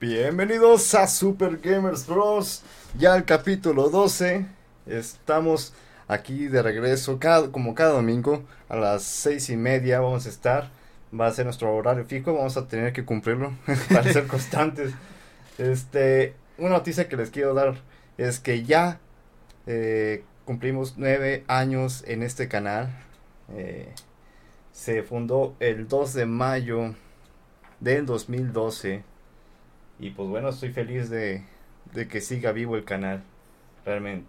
Bienvenidos a Super Gamers Bros. Ya el capítulo 12. Estamos aquí de regreso cada, como cada domingo a las seis y media vamos a estar. Va a ser nuestro horario fijo. Vamos a tener que cumplirlo para ser constantes. Este, una noticia que les quiero dar es que ya eh, cumplimos nueve años en este canal. Eh, se fundó el 2 de mayo del 2012 y pues bueno, estoy feliz de, de que siga vivo el canal, realmente.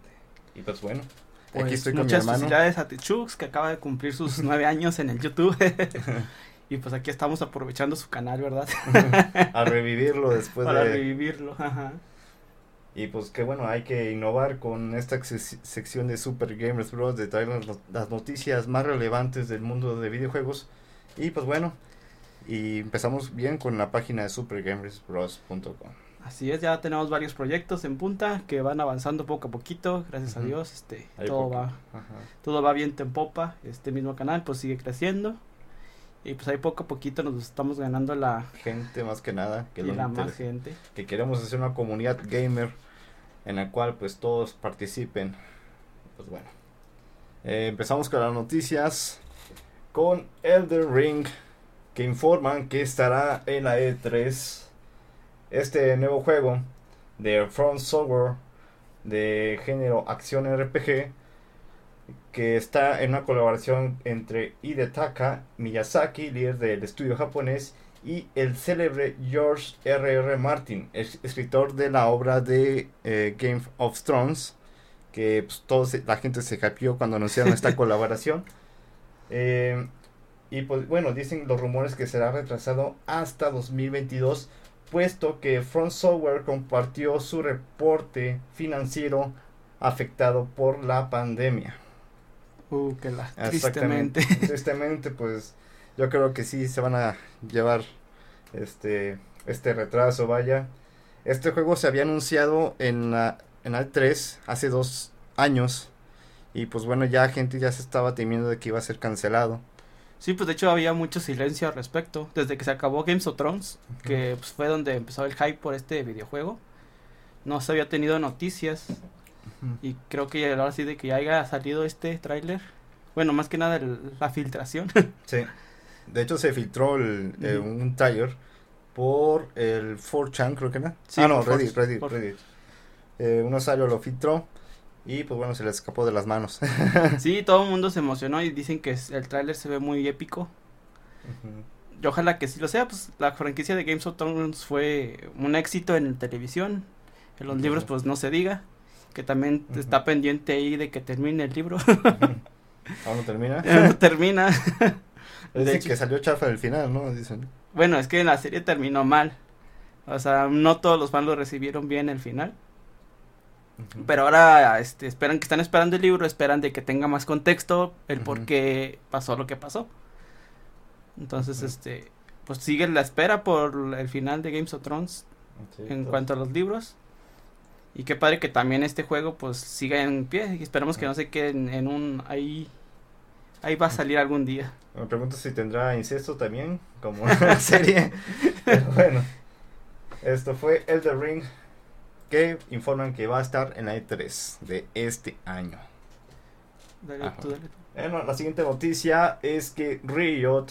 Y pues bueno, Pues aquí estoy con mi muchas hermano. felicidades a Techux que acaba de cumplir sus nueve años en el YouTube. y pues aquí estamos aprovechando su canal, ¿verdad? a revivirlo después Para de... revivirlo. Ajá. Y pues que bueno, hay que innovar con esta sec- sección de Super Gamers Bros. de traer las, las noticias más relevantes del mundo de videojuegos. Y pues bueno, y empezamos bien con la página de supergamersbros.com. Así es, ya tenemos varios proyectos en punta que van avanzando poco a poquito, gracias a. Dios, este, todo poco. va, Ajá. todo va bien en popa, este mismo canal pues sigue creciendo y pues ahí poco a poquito nos estamos ganando la, Gente más que nada que, y la más gente. que queremos hacer una comunidad gamer en la cual pues todos participen. Pues bueno, Eh, empezamos con las noticias con Elder Ring que informan que estará en la E3 este nuevo juego de Front Software de género acción RPG que está en una colaboración entre Hidetaka Miyazaki, líder del estudio japonés, y el célebre George R.R. R. Martin, es- escritor de la obra de eh, Game of Thrones, que pues, todos, la gente se capió cuando anunciaron esta colaboración. Eh, y pues bueno, dicen los rumores que será retrasado hasta 2022, puesto que Front Software compartió su reporte financiero afectado por la pandemia. Uh, que la, tristemente. Tristemente, pues yo creo que sí se van a llevar este este retraso, vaya. Este juego se había anunciado en la en la 3 hace dos años y pues bueno, ya gente ya se estaba temiendo de que iba a ser cancelado. Sí, pues de hecho había mucho silencio al respecto. Desde que se acabó Games of Thrones, que pues, fue donde empezó el hype por este videojuego, no se había tenido noticias. Y creo que ahora sí de que ya haya salido este tráiler. Bueno, más que nada el- la filtración. Sí. De hecho se filtró el, eh, un trailer por el 4chan, creo que era. Sí, ah, no, Reddit, 4chan, Reddit, Reddit. Eh, un usuario lo filtró y pues bueno, se le escapó de las manos. sí, todo el mundo se emocionó y dicen que el tráiler se ve muy épico. Y ojalá que sí lo sea, pues la franquicia de Games of Thrones fue un éxito en televisión. En los libros pues no se diga. Que también está pendiente ahí de que termine el libro. ¿Aún no termina? no termina. De Dicen hecho- que salió chafa el final, ¿no? Dicen. Bueno, es que la serie terminó mal. O sea, no todos los fans lo recibieron bien el final. Pero ahora este, esperan que están esperando el libro, esperan de que tenga más contexto el por Ujú. qué pasó lo que pasó. Entonces, Ujú. este, pues sigue la espera por el final de Games of Thrones Sí, en cuanto a los libros. Y qué padre que también este juego pues siga en pie y esperamos que no se quede en, en un ahí ahí va a salir algún día. Me pregunto si tendrá incesto también, como en la serie. Pero bueno, esto fue Elder Ring, que informan que va a estar en la E3 de este año. Dale tú, dale. Bueno, la siguiente noticia es que Riot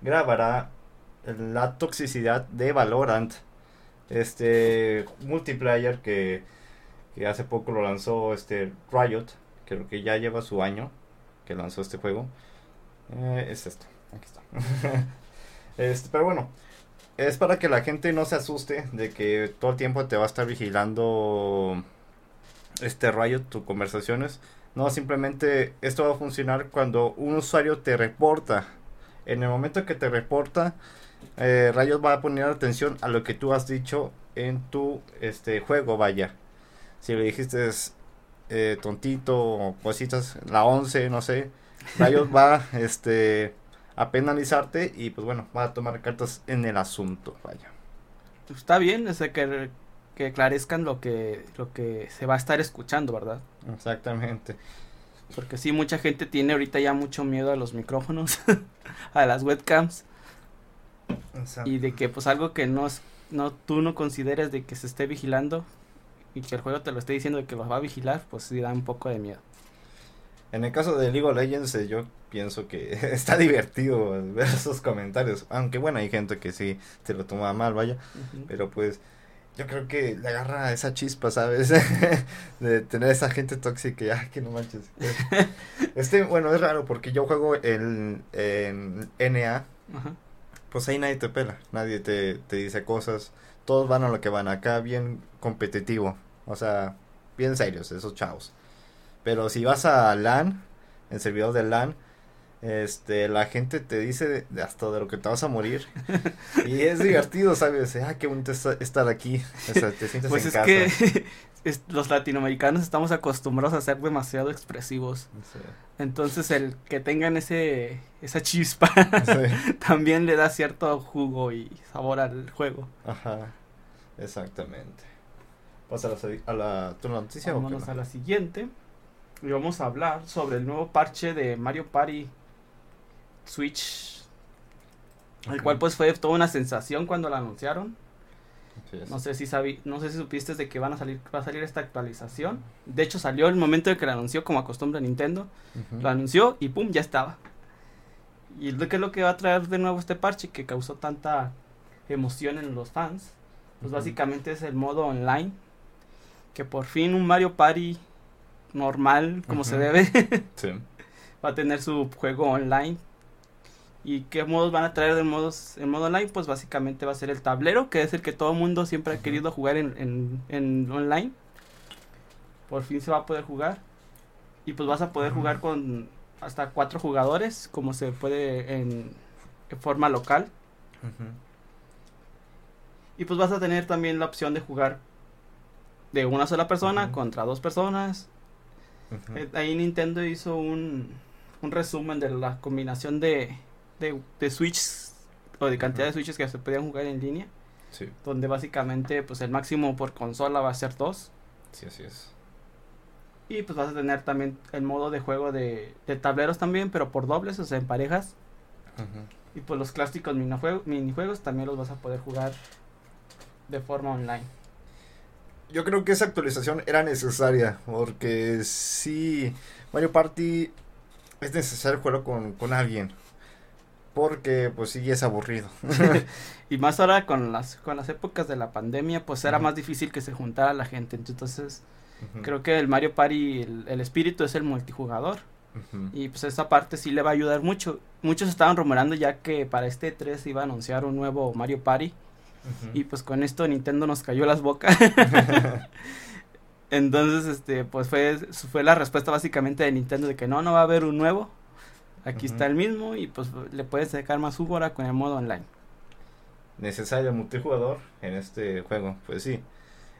grabará la toxicidad de Valorant, este multiplayer que, que hace poco lo lanzó este Riot, creo que ya lleva su año que lanzó este juego. Eh, es esto, aquí está. este, pero bueno, es para que la gente no se asuste de que todo el tiempo te va a estar vigilando este Riot tus conversaciones. No, simplemente esto va a funcionar cuando un usuario te reporta. En el momento que te reporta, eh, Riot va a poner atención a lo que tú has dicho en tu este juego, vaya. Si le dijiste eh, tontito o cositas, la 11, no sé, Riot va este a penalizarte y pues bueno, va a tomar cartas en el asunto, vaya. Está bien, o sea, que, que esclarezcan lo que, lo que se va a estar escuchando, ¿verdad? Exactamente. Porque sí, mucha gente tiene ahorita ya mucho miedo a los micrófonos, a las webcams, Exacto. y de que pues algo que no es no tú no consideres de que se esté vigilando y que el juego te lo esté diciendo de que los va a vigilar, pues sí da un poco de miedo. En el caso de League of Legends, eh, yo pienso que está divertido ver esos comentarios. Aunque bueno, hay gente que sí se lo toma mal, vaya. Pero pues yo creo que le agarra esa chispa, ¿sabes? de tener esa gente tóxica. Ay, que no manches. Este, bueno, es raro porque yo juego en, en NA. Pues ahí nadie te pela. Nadie te, te dice cosas. Todos van a lo que van acá, bien competitivo. O sea, bien serios, esos chavos. Pero si vas a LAN, en servidor de LAN, este, la gente te dice de- de hasta de lo que te vas a morir. y es divertido, ¿sabes? Ah, qué bonito esta- estar aquí. O sea, te sientes Pues en es casa. que es- los latinoamericanos estamos acostumbrados a ser demasiado expresivos. Sí, Entonces el que tengan ese esa chispa sí. también le da cierto jugo y sabor al juego. Ajá, exactamente. ¿Pasa a la, a la, ¿tú la noticia o qué Vámonos no? a la siguiente. Y vamos a hablar sobre el nuevo parche de Mario Party Switch. El cual pues fue toda una sensación cuando lo anunciaron. Es. No sé si sabi- no sé si supiste de que van a salir va a salir esta actualización. De hecho salió el momento de que lo anunció como acostumbra Nintendo. Lo anunció y pum, ya estaba. Y lo que es lo que va a traer de nuevo este parche que causó tanta emoción en los fans. Pues básicamente es el modo online. Que por fin un Mario Party normal, como se debe, Sí. va a tener su juego online. ¿Y qué modos van a traer de modos en modo online? Pues básicamente va a ser el tablero, que es el que todo mundo siempre ha querido jugar en, en, en online. Por fin se va a poder jugar. Y pues vas a poder jugar con hasta cuatro jugadores, como se puede en, en forma local. Y pues vas a tener también la opción de jugar de una sola persona contra dos personas. Eh, ahí Nintendo hizo un, un resumen de la combinación de, de, de Switch o de cantidad de. Switches que se podían jugar en línea. Sí, Donde básicamente pues el máximo por consola va a ser dos. sí, así es. Y pues vas a tener también el modo de juego de, de tableros también, pero por dobles, o sea, en parejas. Y pues los clásicos minijuegos, minijuegos también los vas a poder jugar de forma online. Yo creo que esa actualización era necesaria porque sí, Mario Party es necesario jugarlo con, con alguien. Porque pues sí es aburrido. Y más ahora con las, con las épocas de la pandemia, pues era más difícil que se juntara la gente. Entonces, creo que el Mario Party, el, el espíritu es el multijugador. Y pues esa parte sí le va a ayudar mucho. Muchos estaban rumorando ya que para este 3 iba a anunciar un nuevo Mario Party. Y pues con esto Nintendo nos cayó las bocas. Entonces, este, pues fue, fue la respuesta básicamente de Nintendo de que no, no va a haber un nuevo. Aquí está el mismo y pues le puedes sacar más jugo ahora con el modo online. necesario multijugador en este juego, pues sí.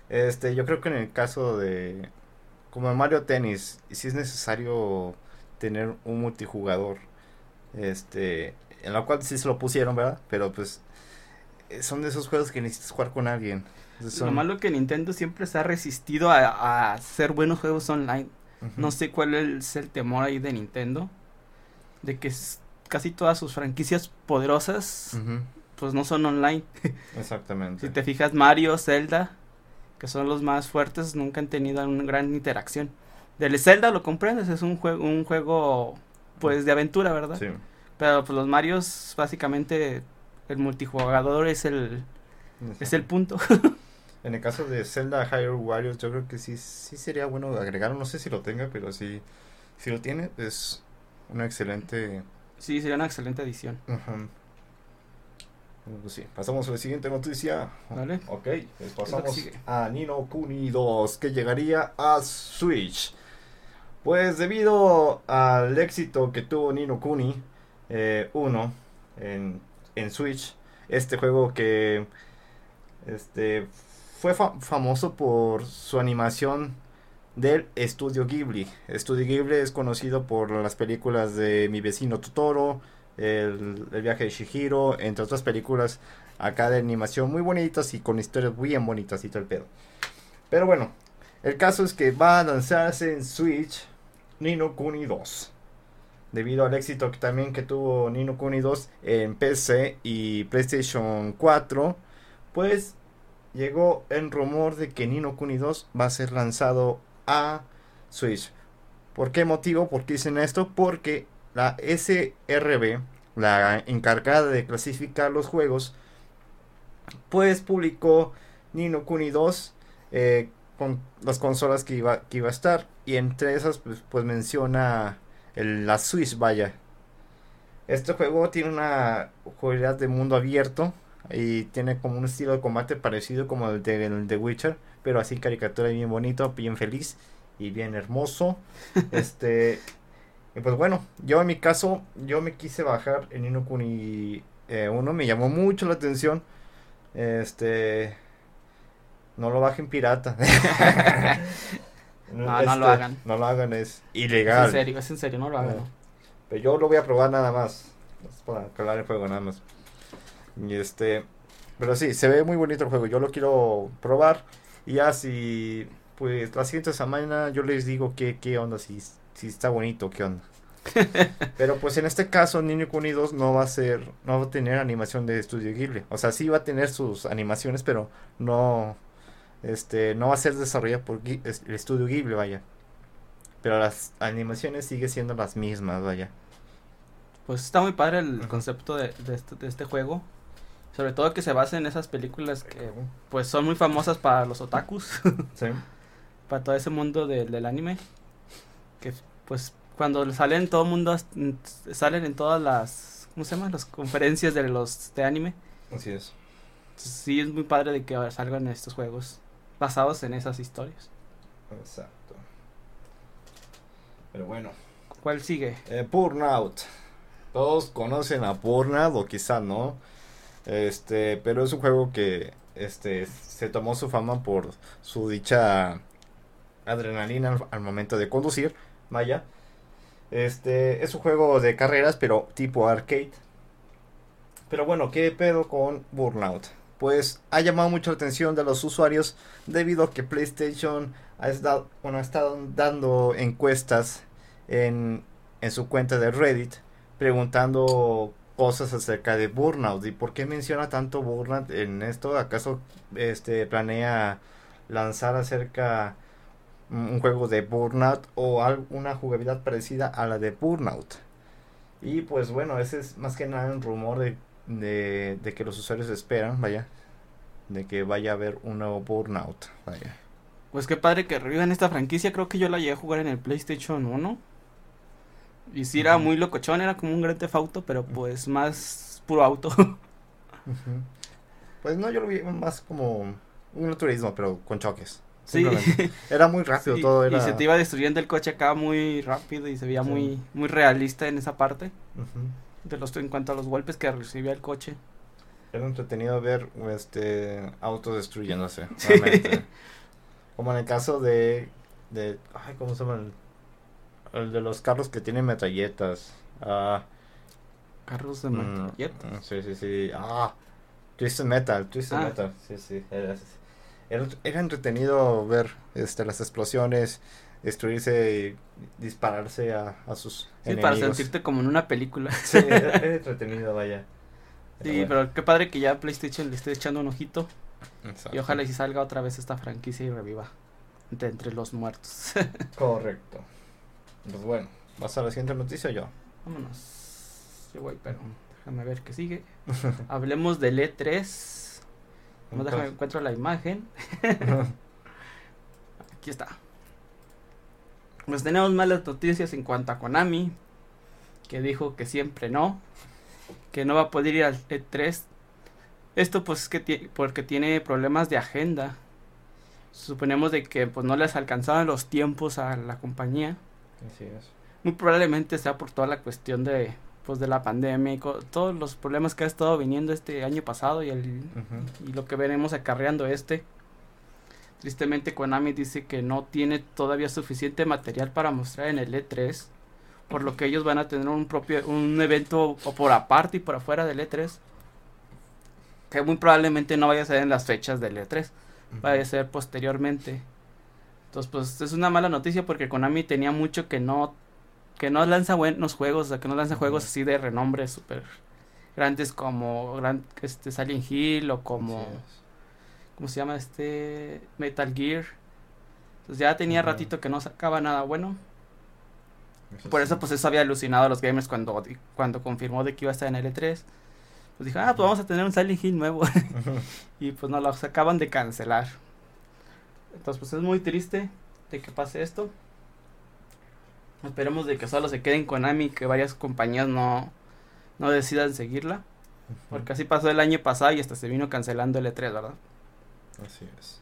Este, yo creo que en el caso de como en Mario Tennis, sí es necesario tener un multijugador. Este, en la cual sí se lo pusieron, ¿verdad? Pero pues eh, son de esos juegos que necesitas jugar con alguien. Son- Lo malo que Nintendo siempre se ha resistido a, a hacer buenos juegos online. No sé cuál es el temor ahí de Nintendo. De que casi todas sus franquicias poderosas pues no son online. Exactamente. Si te fijas Mario, Zelda, que son los más fuertes, nunca han tenido una gran interacción. Del Zelda lo comprendes, es un juego, un juego pues de aventura, ¿verdad? Sí. Pero pues los Marios básicamente el multijugador es el es el punto. En el caso de Zelda Hyrule Warriors, yo creo que sí, sí sería bueno agregarlo. No sé si lo tenga, pero sí, si lo tiene, es una excelente. sí, sería una excelente. Ajá. Bueno, pues sí, pasamos a la siguiente noticia. Vale. Ok, pues pasamos a Nino Kuni 2, que llegaría a Switch. Pues debido al éxito que tuvo Nino Kuni 1 en, en Switch, este juego que este fue fa- famoso por su animación del estudio Ghibli. Estudio Ghibli es conocido por las películas de Mi vecino Totoro, el, viaje de Shihiro, entre otras películas acá de animación muy bonitas y con historias bien bonitas y todo el pedo. Pero bueno, el caso es que va a lanzarse en Switch Nino Kuni 2. Debido al éxito que también que tuvo Nino Kuni 2 en PC y PlayStation 4, pues llegó el rumor de que Nino Kuni 2 va a ser lanzado a Switch. ¿Por qué motivo? ¿Por qué dicen esto? Porque la SRB, la encargada de clasificar los juegos, pues publicó Nino Kuni 2 eh, con las consolas que iba, que iba a estar. Y entre esas, pues, pues menciona el, la Switch, vaya. Este juego tiene una jugabilidad de mundo abierto y tiene como un estilo de combate parecido como el de, el de Witcher, pero así caricatura bien bonito, bien feliz y bien hermoso. este y pues bueno, yo en mi caso yo me quise bajar en Inokuni eh, 1, me llamó mucho la atención. Este no lo bajen pirata. no, no lo Este, hagan. No lo hagan, es Es ilegal. en serio, es en serio, no lo hagan. Pero yo lo voy a probar nada más. Es para calar el juego nada más. Y este. Pero sí, se ve muy bonito el juego. Yo lo quiero probar. Y ya si. Pues la siguiente semana yo les digo qué, qué onda. Si, si está bonito, qué onda. Pero pues en este caso Niño Kuni 2 no va a ser. No va a tener animación de Estudio Ghibli. O sea, sí va a tener sus animaciones, pero no. Este, no va a ser desarrollado por Ghi- el estudio Ghibli, vaya. Pero las animaciones siguen siendo las mismas, vaya. Pues está muy padre el concepto de, de este, de este juego. Sobre todo que se basa en esas películas que pues son muy famosas para los otakus, Sí. para todo ese mundo del- del anime. Que pues cuando salen todo el mundo, salen en todas las, ¿cómo se llama? Las conferencias de los de anime. Así es. Sí es muy padre de que salgan estos juegos basados en esas historias. Exacto. Pero bueno. ¿Cuál sigue? Eh, Burnout. Todos conocen a Burnout o quizá no. Este, pero es un juego que este se tomó su fama por su dicha adrenalina al, momento de conducir. Vaya. Este, es un juego de carreras, pero tipo arcade. Pero bueno, ¿qué pedo con Burnout? Pues ha llamado mucho la atención de los usuarios debido a que PlayStation ha estado, bueno, ha estado dando encuestas en, en su cuenta de Reddit preguntando cosas acerca de Burnout y por qué menciona tanto Burnout en esto. ¿Acaso este planea lanzar acerca un juego de Burnout o alguna jugabilidad parecida a la de Burnout? Y pues bueno, ese es más que nada un rumor de, de, de que los usuarios esperan, vaya, de que vaya a haber un nuevo Burnout, vaya. Pues qué padre que revivan esta franquicia. Creo que yo la llegué a jugar en el PlayStation 1. Y sí era muy locochón, era como un Grand Theft Auto, pero pues más puro auto. Pues no, yo lo vi más como un turismo, pero con choques. sí. Era muy rápido Y- todo. Y Era... se te iba destruyendo el coche acá muy rápido y se veía Sí. muy muy realista en esa parte. De los en cuanto a los golpes que recibía el coche. Era entretenido ver este autos destruyéndose. Sí. Como en el caso de, de ay, ¿cómo se llama? El, de los carros que tienen metralletas. Ah, Carros de mm, metralletas. mm, sí, sí, sí. Ah, Twisted Metal, Twisted Ah. Metal. Sí, sí. Era, era, era entretenido ver este las explosiones, destruirse y dispararse a, a sus Sí, para enemigos. sentirte como en una película. Sí, era, era entretenido, vaya. Sí, bueno. pero qué padre que ya PlayStation le esté echando un ojito. Exacto. Y ojalá y si salga otra vez esta franquicia y reviva. De entre los muertos. Correcto. Pues bueno, ¿vas a la siguiente noticia yo? Vámonos. Yo voy, pero déjame ver qué sigue. Hablemos del E3. No déjame encuentro la imagen. Aquí está. Pues tenemos malas noticias en cuanto a Konami. Que dijo que siempre no. Que no va a poder ir al E3. Esto pues es que porque tiene problemas de agenda. Suponemos de que pues no les alcanzaban los tiempos a la compañía. Así es. Muy probablemente sea por toda la cuestión de pues de la pandemia y todos los problemas que ha estado viniendo este año pasado y el y lo que veremos acarreando este. Tristemente Konami dice que no tiene todavía suficiente material para mostrar en el E3, por lo que ellos van a tener un propio un evento o por aparte y por afuera del E3, que muy probablemente no vaya a ser en las fechas del E3, vaya a ser posteriormente. Entonces, pues es una mala noticia porque Konami tenía mucho que no que no lanza buenos juegos, o sea, que no lanza juegos así de renombre súper grandes como gran, este Silent Hill o como. ¿cómo se llama este? Metal Gear. Pues ya tenía ratito que no sacaba nada bueno. Eso Por sí. eso pues eso había alucinado a los gamers cuando, cuando confirmó de que iba a estar en L3. Pues dije, ah, pues vamos a tener un Silent Hill nuevo. y pues no lo acaban de cancelar. Entonces pues es muy triste de que pase esto. Esperemos de que solo se queden Konami y que varias compañías no, no decidan seguirla. Porque así pasó el año pasado y hasta se vino cancelando el E3, ¿verdad? Así es.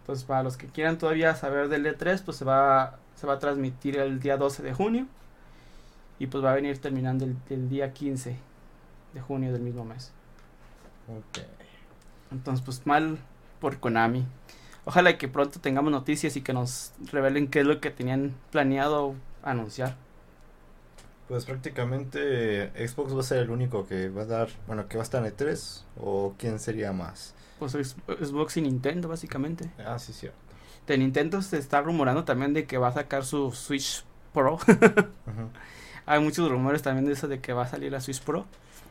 Entonces para los que quieran todavía saber del E3, pues se va, se va a transmitir el día 12 de junio. Y pues va a venir terminando el, el día 15 de junio del mismo mes. Ok. Entonces, pues mal por Konami. Ojalá que pronto tengamos noticias y que nos revelen qué es lo que tenían planeado anunciar. Pues prácticamente Xbox va a ser el único que va a dar, bueno, que va a estar en E3 o quién sería más. Pues es- Xbox y Nintendo, básicamente. Ah, sí, cierto. De Nintendo se está rumorando también de que va a sacar su Switch Pro. Hay muchos rumores también de eso de que va a salir la Switch Pro.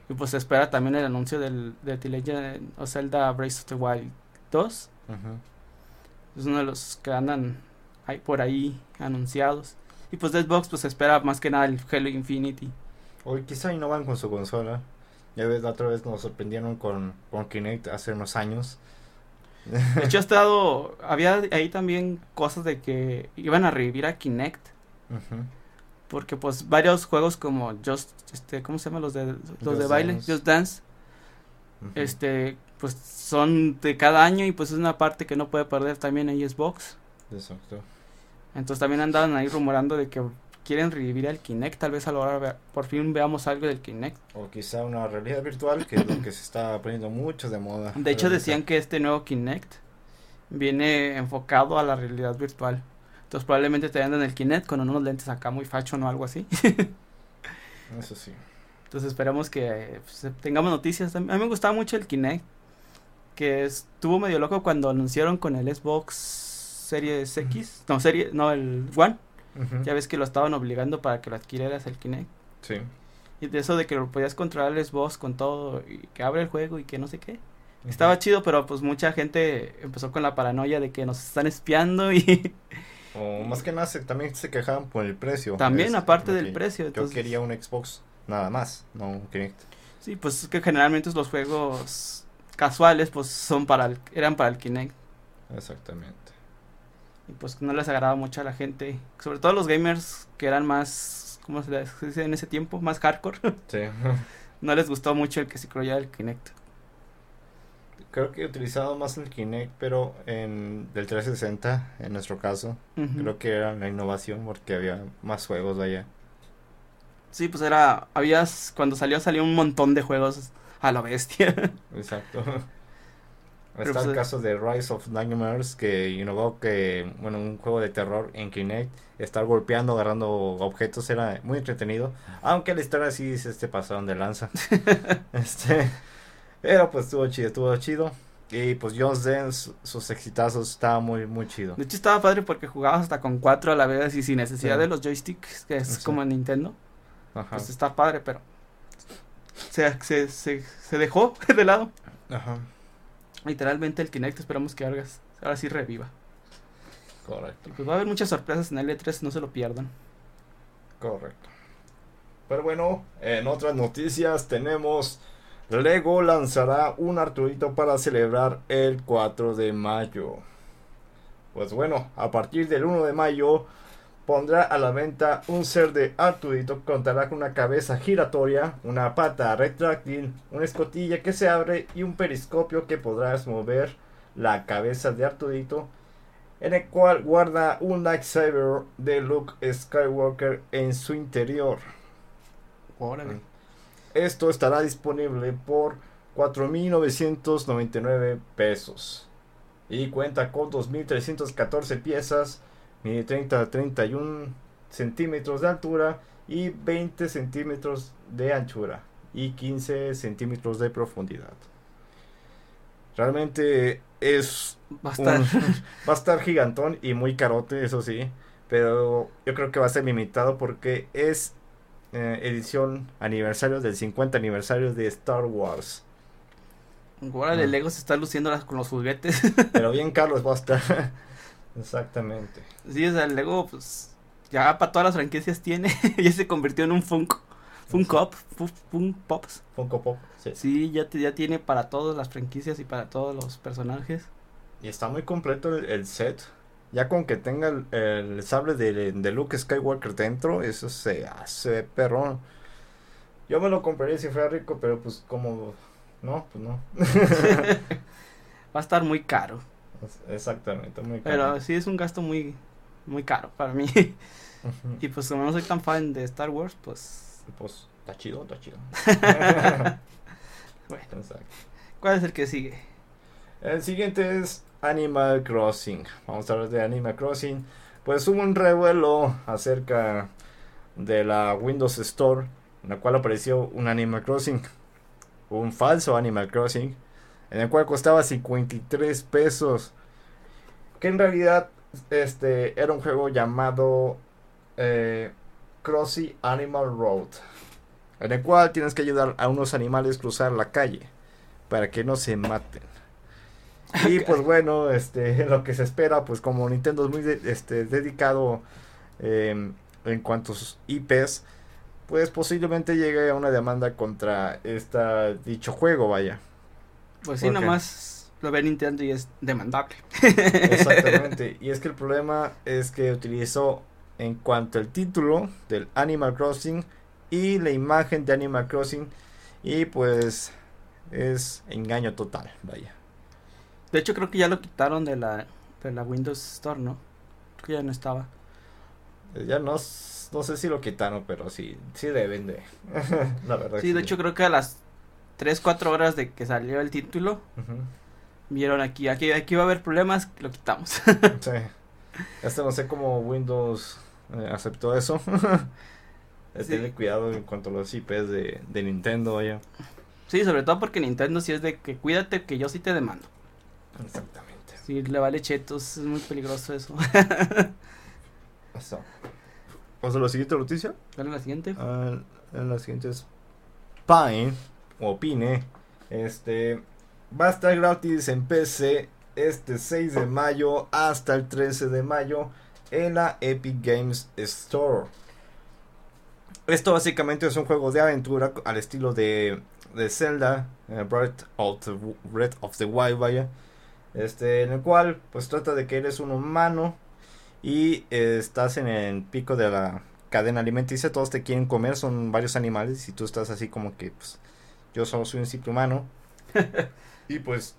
Y pues se espera también el anuncio del, de The Legend of Zelda Breath of the Wild 2. Ujú. Es uno de los que andan ahí, por ahí anunciados. Y pues de Xbox pues espera más que nada el Halo Infinity. O quizá innovan con su consola. Ya ves, la otra vez nos sorprendieron con, con Kinect hace unos años. De hecho ha estado, había ahí también cosas de que iban a revivir a Kinect. Porque pues varios juegos como Just, este, ¿cómo se llama? Los de, los Just de baile, Dance. Just Dance. Este, pues son de cada año y pues es una parte que no puede perder también ahí Xbox. Exacto. Entonces también andaban ahí rumorando de que quieren revivir al Kinect, tal vez a la hora vea- por fin veamos algo del Kinect. O quizá una realidad virtual, que es lo que se está poniendo mucho de moda. De hecho decían que este nuevo Kinect viene enfocado a la realidad virtual. Entonces probablemente te vendan el Kinect con unos lentes acá muy fashion o algo así. Eso sí. Entonces esperamos que pues, tengamos noticias. A mí me gustaba mucho el Kinect. Que estuvo medio loco cuando anunciaron con el Xbox Series X. No, serie, no, el One. Ya ves que lo estaban obligando para que lo adquirieras el Kinect. Sí. Y de eso de que lo podías controlar el Xbox con todo y que abre el juego y que no sé qué. Estaba chido, pero pues mucha gente empezó con la paranoia de que nos están espiando y O más que nada se, también se quejaban por el precio. también Es aparte del precio. Yo quería un Xbox, nada más, no un Kinect. Sí, pues es que generalmente los juegos casuales pues son para el, eran para el Kinect Exactamente. y pues no les agradaba mucho a la gente, sobre todo los gamers que eran más, ¿cómo se les dice en ese tiempo? Más hardcore. Sí. no les gustó mucho el que se incluyera el Kinect. Creo que he utilizado más el Kinect, pero en del 360, en nuestro caso. Creo que era la innovación porque había más juegos allá. Sí, pues era, habías, cuando salió salió un montón de juegos a la bestia. Exacto. Pero Está pues, el eh, caso de Rise of Nightmares que innovó que, bueno, un juego de terror en Kinect, estar golpeando, agarrando objetos era muy entretenido, aunque la historia sí se este, pasaron de lanza. este, pero pues estuvo chido, estuvo chido. Y pues Just Dance, sus exitazos, estaba muy, muy chido. De hecho estaba padre porque jugabas hasta con cuatro a la vez y sin necesidad Sí. de los joysticks, que es Sí. como en Nintendo. Ajá. Pues está padre, pero se, se, se, se dejó de lado. Ajá. Literalmente el Kinect esperamos que ahora, ahora sí reviva. Correcto. Y pues va a haber muchas sorpresas en el E3, no se lo pierdan. Correcto. Pero bueno, en otras noticias tenemos Lego lanzará un Arturito para celebrar el 4 de mayo. Pues bueno, a partir del 1 de mayo pondrá a la venta un ser de Arturito que contará con una cabeza giratoria, una pata retráctil, una escotilla que se abre y un periscopio que podrás mover la cabeza de Arturito en el cual guarda un lightsaber de Luke Skywalker en su interior. Órale. Esto estará disponible por 4.999 pesos. Y cuenta con 2.314 piezas, mide 30 a 31 centímetros de altura y 20 centímetros de anchura y 15 centímetros de profundidad. Realmente es Va a estar. un- va a estar gigantón y muy carote, eso sí. Pero yo creo que va a ser limitado porque es eh, edición aniversario del 50 aniversario de Star Wars. El Ah. Lego se está luciendo las- con los juguetes. Pero bien Carlos va a estar. Exactamente. sí, o sea, el Lego, pues, ya para todas las franquicias tiene. ya se convirtió en un Funko. Funko Pop, Fu- Fun Pops. Funko Pop. Sí. Sí, ya, te- ya tiene para todas las franquicias y para todos los personajes. Y está muy completo el, el set. Ya con que tenga el, el sable de, de Luke Skywalker dentro, eso se hace perrón. Yo me lo compraría si fuera rico, pero pues como... No, pues no. Va a estar muy caro. Exactamente, muy Pero caro. sí es un gasto muy, muy caro para mí. Y pues como no soy tan fan de Star Wars, pues... Pues está chido, está chido. Bueno, Exacto. ¿cuál es el que sigue? El siguiente es Animal Crossing. Vamos a hablar de Animal Crossing. Pues hubo un revuelo acerca de la Windows Store, en la cual apareció un Animal Crossing, un falso Animal Crossing, en el cual costaba 53 pesos. Que en realidad este era un juego llamado eh, Crossy Animal Road, en el cual tienes que ayudar a unos animales a cruzar la calle para que no se maten. Y pues bueno, este, lo que se espera, pues como Nintendo es muy de- este, dedicado eh, en cuanto a sus IPs, pues posiblemente llegue a una demanda contra esta dicho juego, vaya. Pues sí, nomás lo ve Nintendo y es demandable. Exactamente. y es que el problema es que utilizó en cuanto al título del Animal Crossing y la imagen de Animal Crossing y pues es engaño total, vaya. De hecho, creo que ya lo quitaron de la, de la Windows Store, ¿no? Que ya no estaba. Eh, Ya no, no sé si lo quitaron, pero sí, sí deben de. la verdad. Sí, de hecho creo que a las 3, 4 horas de que salió el título, vieron aquí, aquí, aquí va a haber problemas, lo quitamos. Sí. Hasta no sé cómo Windows eh, aceptó eso. De Sí. Tener cuidado en cuanto a los IPs de, de Nintendo, vaya. sí, sobre todo porque Nintendo sí es de que cuídate que yo sí te demando. Exactamente. Sí, le vale chetos, es muy peligroso eso. Eso. ¿Vamos a la siguiente noticia? ¿Cuál es la siguiente? En la siguiente es Pine, o Pine, este, va a estar gratis en PC este 6 de mayo hasta el 13 de mayo en la Epic Games Store. Esto básicamente es un juego de aventura al estilo de, de Zelda, eh, Breath, of the, of the Wild, vaya. Este, en el cual pues trata de que eres un humano y eh, estás en el pico de la cadena alimenticia, todos te quieren comer, son varios animales y tú estás así como que pues yo solo soy un simple humano. y pues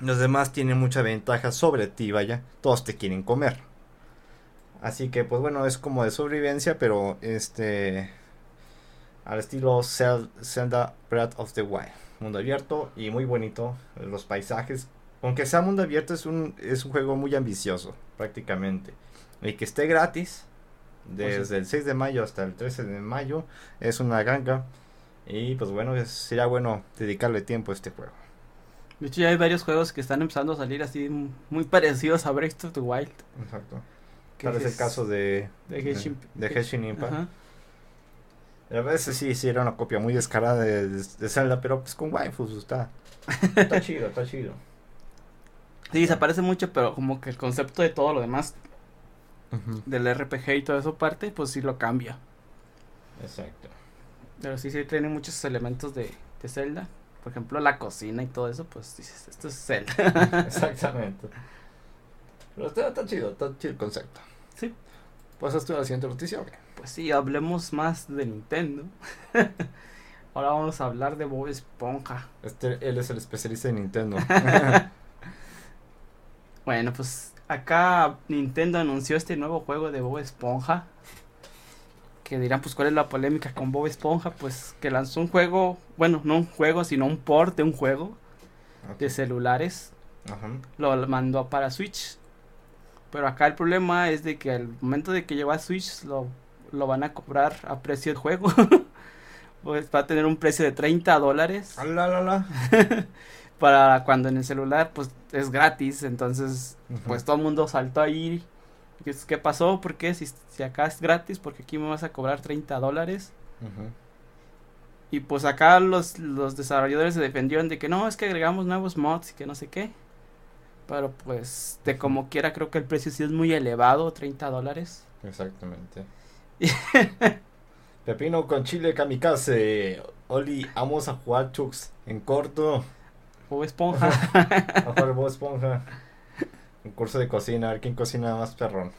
los demás tienen mucha ventaja sobre ti, vaya, todos te quieren comer. Así que pues bueno, es como de sobrevivencia, pero este al estilo Zel- Zelda Breath of the Wild, mundo abierto y muy bonito, los paisajes, aunque sea mundo abierto es un es un juego muy ambicioso, prácticamente. Y que esté gratis Pues desde el 6 de mayo hasta el 13 de mayo es una ganga y pues bueno, sería bueno dedicarle tiempo a este juego. De hecho ya hay varios juegos que están empezando a salir así muy parecidos a Breath of the Wild. Exacto. Tal vez el caso de de Genshin- de Genshin Impact. Ajá. A veces sí, sí era una copia muy descarada de, de Zelda, pero pues con waifus está. Está chido, está chido. Sí, se parece mucho, pero como que el concepto de todo lo demás del RPG y todo eso parte, pues sí lo cambia. Exacto. Pero sí, sí tiene muchos elementos de, de Zelda. Por ejemplo, la cocina y todo eso, pues dices, esto es Zelda. Exactamente. Pero está, está chido, está chido el concepto. Sí. ¿Pasas tú a la siguiente noticia o qué? Pues sí, hablemos más de Nintendo. Ahora vamos a hablar de Bob Esponja. Este, él es el especialista de Nintendo. Bueno, pues acá Nintendo anunció este nuevo juego de Bob Esponja. Que dirán, pues, ¿cuál es la polémica con Bob Esponja? Pues que lanzó un juego, bueno, no un juego, sino un port de un juego de celulares. Ajá. Lo mandó para Switch. Pero acá el problema es de que al momento de que llegó a Switch lo, lo van a cobrar a precio del juego. pues va a tener un precio de 30 dólares. Ah. Para cuando en el celular pues es gratis. Entonces pues todo el mundo saltó ahí. ¿Qué, pasó? ¿Por qué? Si, si acá es gratis, porque aquí me vas a cobrar 30 dólares. Y pues acá los, los desarrolladores se defendieron de que no, es que agregamos nuevos mods y que no sé qué. Pero pues de como quiera creo que el precio sí es muy elevado, 30 dólares. Exactamente. Pepino con chile kamikaze. Oli, vamos a jugar Chux en corto. Bob Esponja. a jugar Bob Esponja. Un curso de cocina, a ver quién cocina más perrón.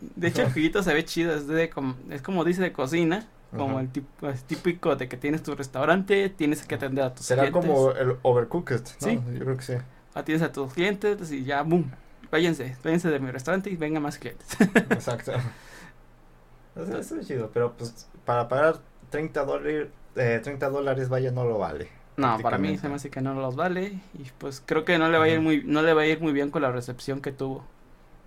De hecho, el jueguito se ve chido, es, de, como, es como dice de cocina, como el, tipo, es típico de que tienes tu restaurante, tienes que atender a tus Será clientes. como el Overcooked, ¿no? Sí. Yo creo que sí. Atiendes a tus clientes y ya, boom, váyanse, váyanse de mi restaurante y vengan más clientes. Exacto. Eso está chido, pero pues para pagar 30 dólares, eh, 30 dólares, vaya, no lo vale. No, para mí se me hace que no los vale y pues creo que no le va a ir muy, no le va a ir muy bien con la recepción que tuvo.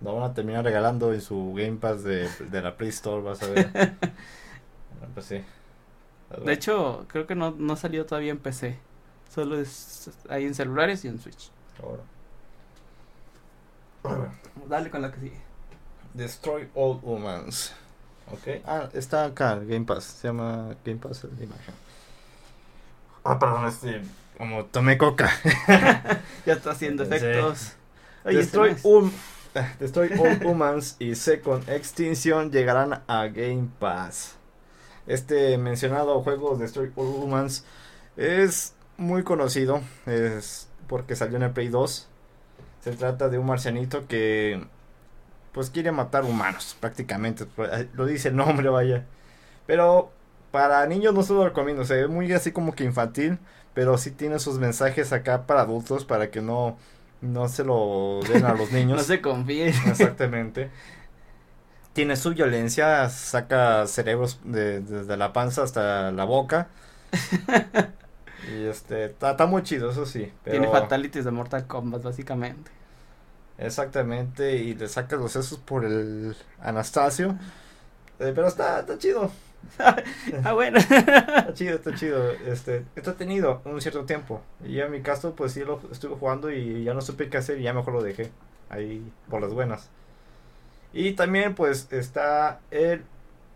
Lo van a terminar regalando en su Game Pass de, de la Play Store, vas a ver. Bueno, pues sí. De hecho, creo que no, no salió todavía en PC. Solo es ahí en celulares y en Switch. Ahora. Dale con la que sigue. Destroy All Humans. Ok. Ah, está acá, Game Pass. Se llama Game Pass la imagen. Ah, perdón, este. Como tomé coca. Ya está haciendo Sí. efectos. Oye, Destroy, eh, Destroy All Humans y Second Extinction llegarán a Game Pass. Este mencionado juego Destroy All Humans es muy conocido. Es porque salió en el Play 2. Se trata de un marcianito que pues quiere matar humanos prácticamente. Lo dice el nombre, vaya. Pero para niños no se lo recomiendo. Se ve muy así como que infantil. Pero sí tiene sus mensajes acá para adultos para que no, no se lo den a los niños. No se confíe. Exactamente. Tiene su violencia, saca cerebros de- desde la panza hasta la boca. y este, está, muy chido, eso sí. Pero Tiene fatalities de Mortal Kombat, básicamente. Exactamente, y le sacas los sesos por el Anastasio. Eh, pero está, está chido. Ah, bueno. Está chido, está chido. Este, está tenido un cierto tiempo. Y en mi caso, pues sí lo estuve jugando y ya no supe qué hacer y ya mejor lo dejé. Ahí por las buenas. Y también pues está el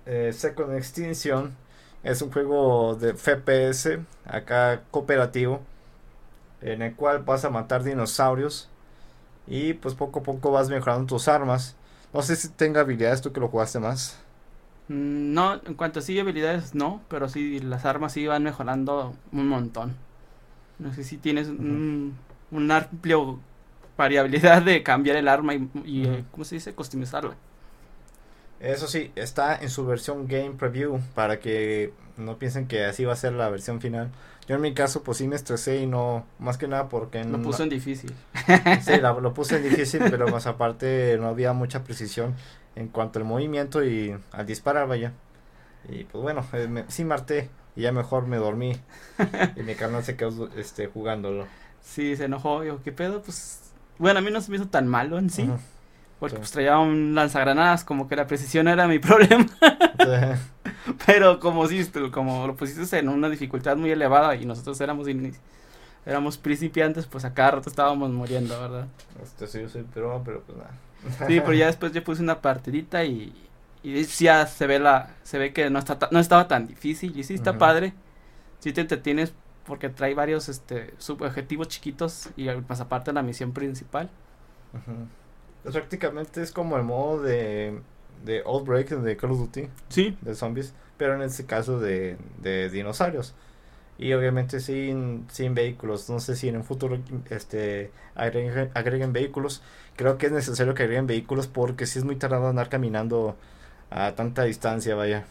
eh, Second Extinction. Es un juego de FPS, acá cooperativo, en el cual vas a matar dinosaurios. Y pues poco a poco vas mejorando tus armas. No sé si tenga habilidades, tú que lo jugaste más. Mm, No, en cuanto a sí habilidades, no, pero sí las armas sí van mejorando un montón. No sé si tienes un, un amplio variabilidad de cambiar el arma y, y, eh. ¿cómo se dice? Customizarla. Eso sí, está en su versión Game Preview para que no piensen que así va a ser la versión final. Yo en mi caso pues sí me estresé y no, más que nada porque Lo puso en difícil. sí, la- lo puse en difícil, pero más aparte no había mucha precisión en cuanto al movimiento y al disparar, vaya. Y pues bueno, eh, me- sí marté y ya mejor me dormí y mi carnal se quedó este, jugándolo. Sí, se enojó. Dijo, ¿qué pedo? Pues, bueno, a mí no se me hizo tan malo en sí. Ujú. Porque Sí. pues traía un lanzagranadas, como que la precisión era mi problema. Sí. Pero como si como lo pusiste en una dificultad muy elevada y nosotros éramos éramos principiantes, pues a cada rato estábamos muriendo, ¿verdad? Este, sí, yo soy peruano, pero pues nada. Sí, pero ya después yo puse una partidita y, y ya se ve la se ve que no está no estaba tan difícil y sí está padre. Sí te entretienes porque trae varios este subobjetivos chiquitos y más aparte la misión principal. Ujú. Pues prácticamente es como el modo de, de Outbreak de Call of Duty, Sí. de zombies, pero en este caso de, de dinosaurios. Y obviamente sin, sin vehículos. No sé si en un futuro este, agreguen, agreguen vehículos. Creo que es necesario que agreguen vehículos porque si es muy tardado andar caminando a tanta distancia, vaya.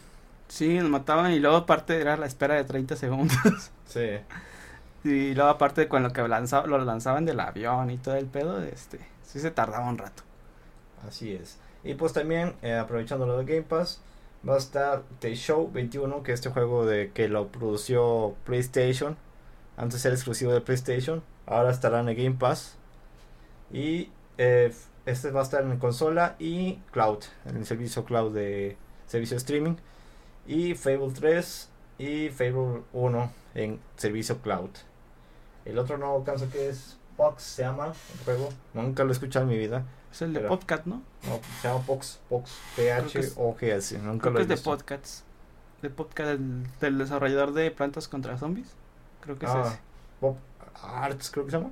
Sí, nos mataban y luego aparte era la espera de 30 segundos. Sí. y luego aparte con lo que lanza- lo lanzaban del avión y todo el pedo, este, sí se tardaba un rato. Así es. Y pues también, eh, aprovechando lo de Game Pass, va a estar The Show 21, que es este juego de que lo produció PlayStation. Antes era exclusivo de PlayStation, ahora estará en el Game Pass. Y eh, este va a estar en consola y cloud, en el servicio cloud de servicio streaming. Y Fable 3 y Fable 1 en servicio cloud. El otro nuevo caso que es Box se llama el juego. Nunca lo he escuchado en mi vida. Es el de Pero- podcast, ¿no? No, se llama Pox, Pox, es- P-H-O-G-S, nunca Creo lo que es de podcasts. de podcast del, del desarrollador de Plantas contra Zombies. Creo que es Ah, ese. Pop Arts, creo que se llama.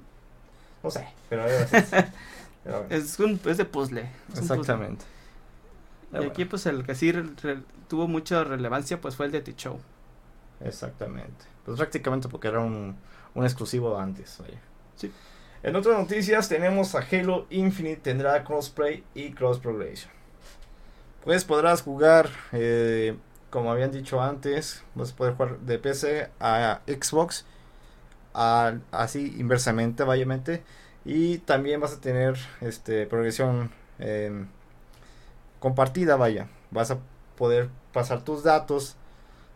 No sé, pero es ese. Pero bueno, Es, un, es de puzzle. es. Exactamente. Y aquí pues el que sí re- re- tuvo mucha relevancia pues fue el de T-Show. Exactamente. Pues prácticamente porque era un, un exclusivo antes. vaya. Sí. En otras noticias tenemos a Halo Infinite tendrá crossplay y cross progression. Pues podrás jugar, eh, como habían dicho antes, vas a poder jugar de PC a Xbox, a- así inversamente, vayamente, y también vas a tener este progresión eh, compartida, vaya. Vas a poder pasar tus datos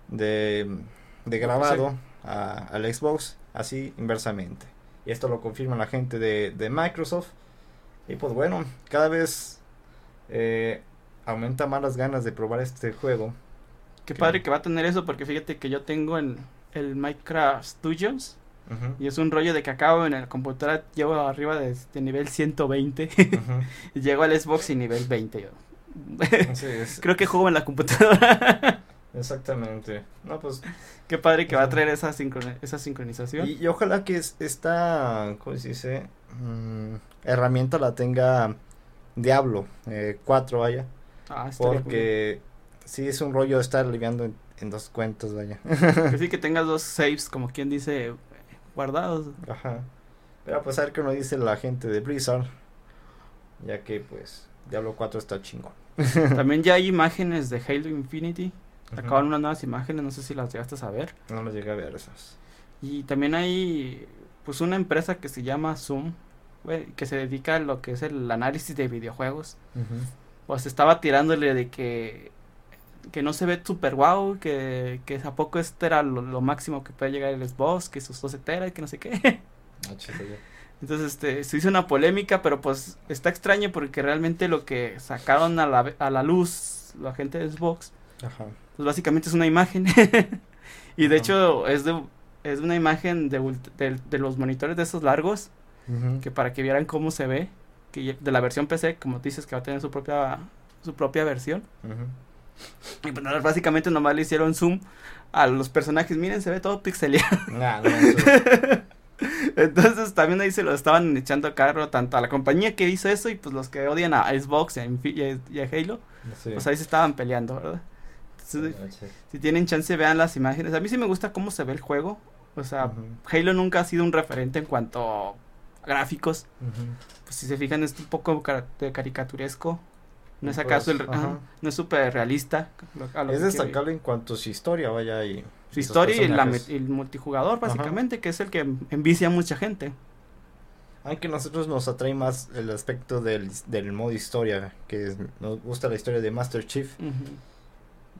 de, de grabado a- al Xbox, así inversamente. Y esto lo confirma la gente de, de Microsoft. Y pues bueno, cada vez eh, aumenta más las ganas de probar este juego. Qué Ok. padre que va a tener eso porque fíjate que yo tengo el, el Minecraft Studios y es un rollo de que acabo en la computadora, llevo arriba de, de nivel 120 Ujú. y llego al Xbox y nivel 20. yo. Creo que juego en la computadora. exactamente. No, pues, Qué padre que va a traer esa, sincron- esa sincronización. y, y ojalá que es- esta, ¿cómo se dice? Mm, herramienta la tenga Diablo eh, 4, vaya. Ah, Porque sí es un rollo estar lidiando en, en dos cuentas, vaya. cool. Que sí que tengas dos saves, como quien dice, guardados. Ajá. Pero pues a ver qué nos dice la gente de Blizzard. Ya que pues Diablo 4 está chingón. También ya hay imágenes de Halo Infinity. Ujú. Acaban unas nuevas imágenes, no sé si las llegaste a saber. No lo llegué a ver esas. Y también hay pues una empresa que se llama Zoom, que se dedica a lo que es el análisis de videojuegos. Pues estaba tirándole de que que no se ve super guau, que, que a poco este era lo, lo máximo que puede llegar el Xbox, que sus 12 teras, que no sé qué. Ah. Entonces, este, se hizo una polémica, pero pues está extraño porque realmente lo que sacaron a la, a la luz la gente de Xbox, Ajá. pues básicamente es una imagen. y de Ajá. hecho es de, es una imagen de, de, de los monitores de esos largos, que para que vieran cómo se ve, que de la versión PC, como dices que va a tener su propia, su propia versión. Y pues básicamente nomás le hicieron zoom a los personajes, miren, se ve todo pixeleado. Nah, no, eso- Entonces también ahí se lo estaban echando a carro tanto a la compañía que hizo eso y pues los que odian a Xbox y a, Infi- y a- y a Halo, sí. pues ahí se estaban peleando, ¿verdad? Ah, si tienen chance vean las imágenes. A mí sí me gusta cómo se ve el juego. O sea. Halo nunca ha sido un referente en cuanto a gráficos. Pues si se fijan es un poco de caricaturesco. No es acaso el, ajá. no es súper realista. lo- a lo Es destacable en cuanto a su historia, vaya, y su historia y, la, el multijugador Ajá. básicamente, que es el que envicia a mucha gente. Aunque a nosotros nos atrae más el aspecto del, del modo historia, que es- nos gusta la historia de Master Chief. Ujú.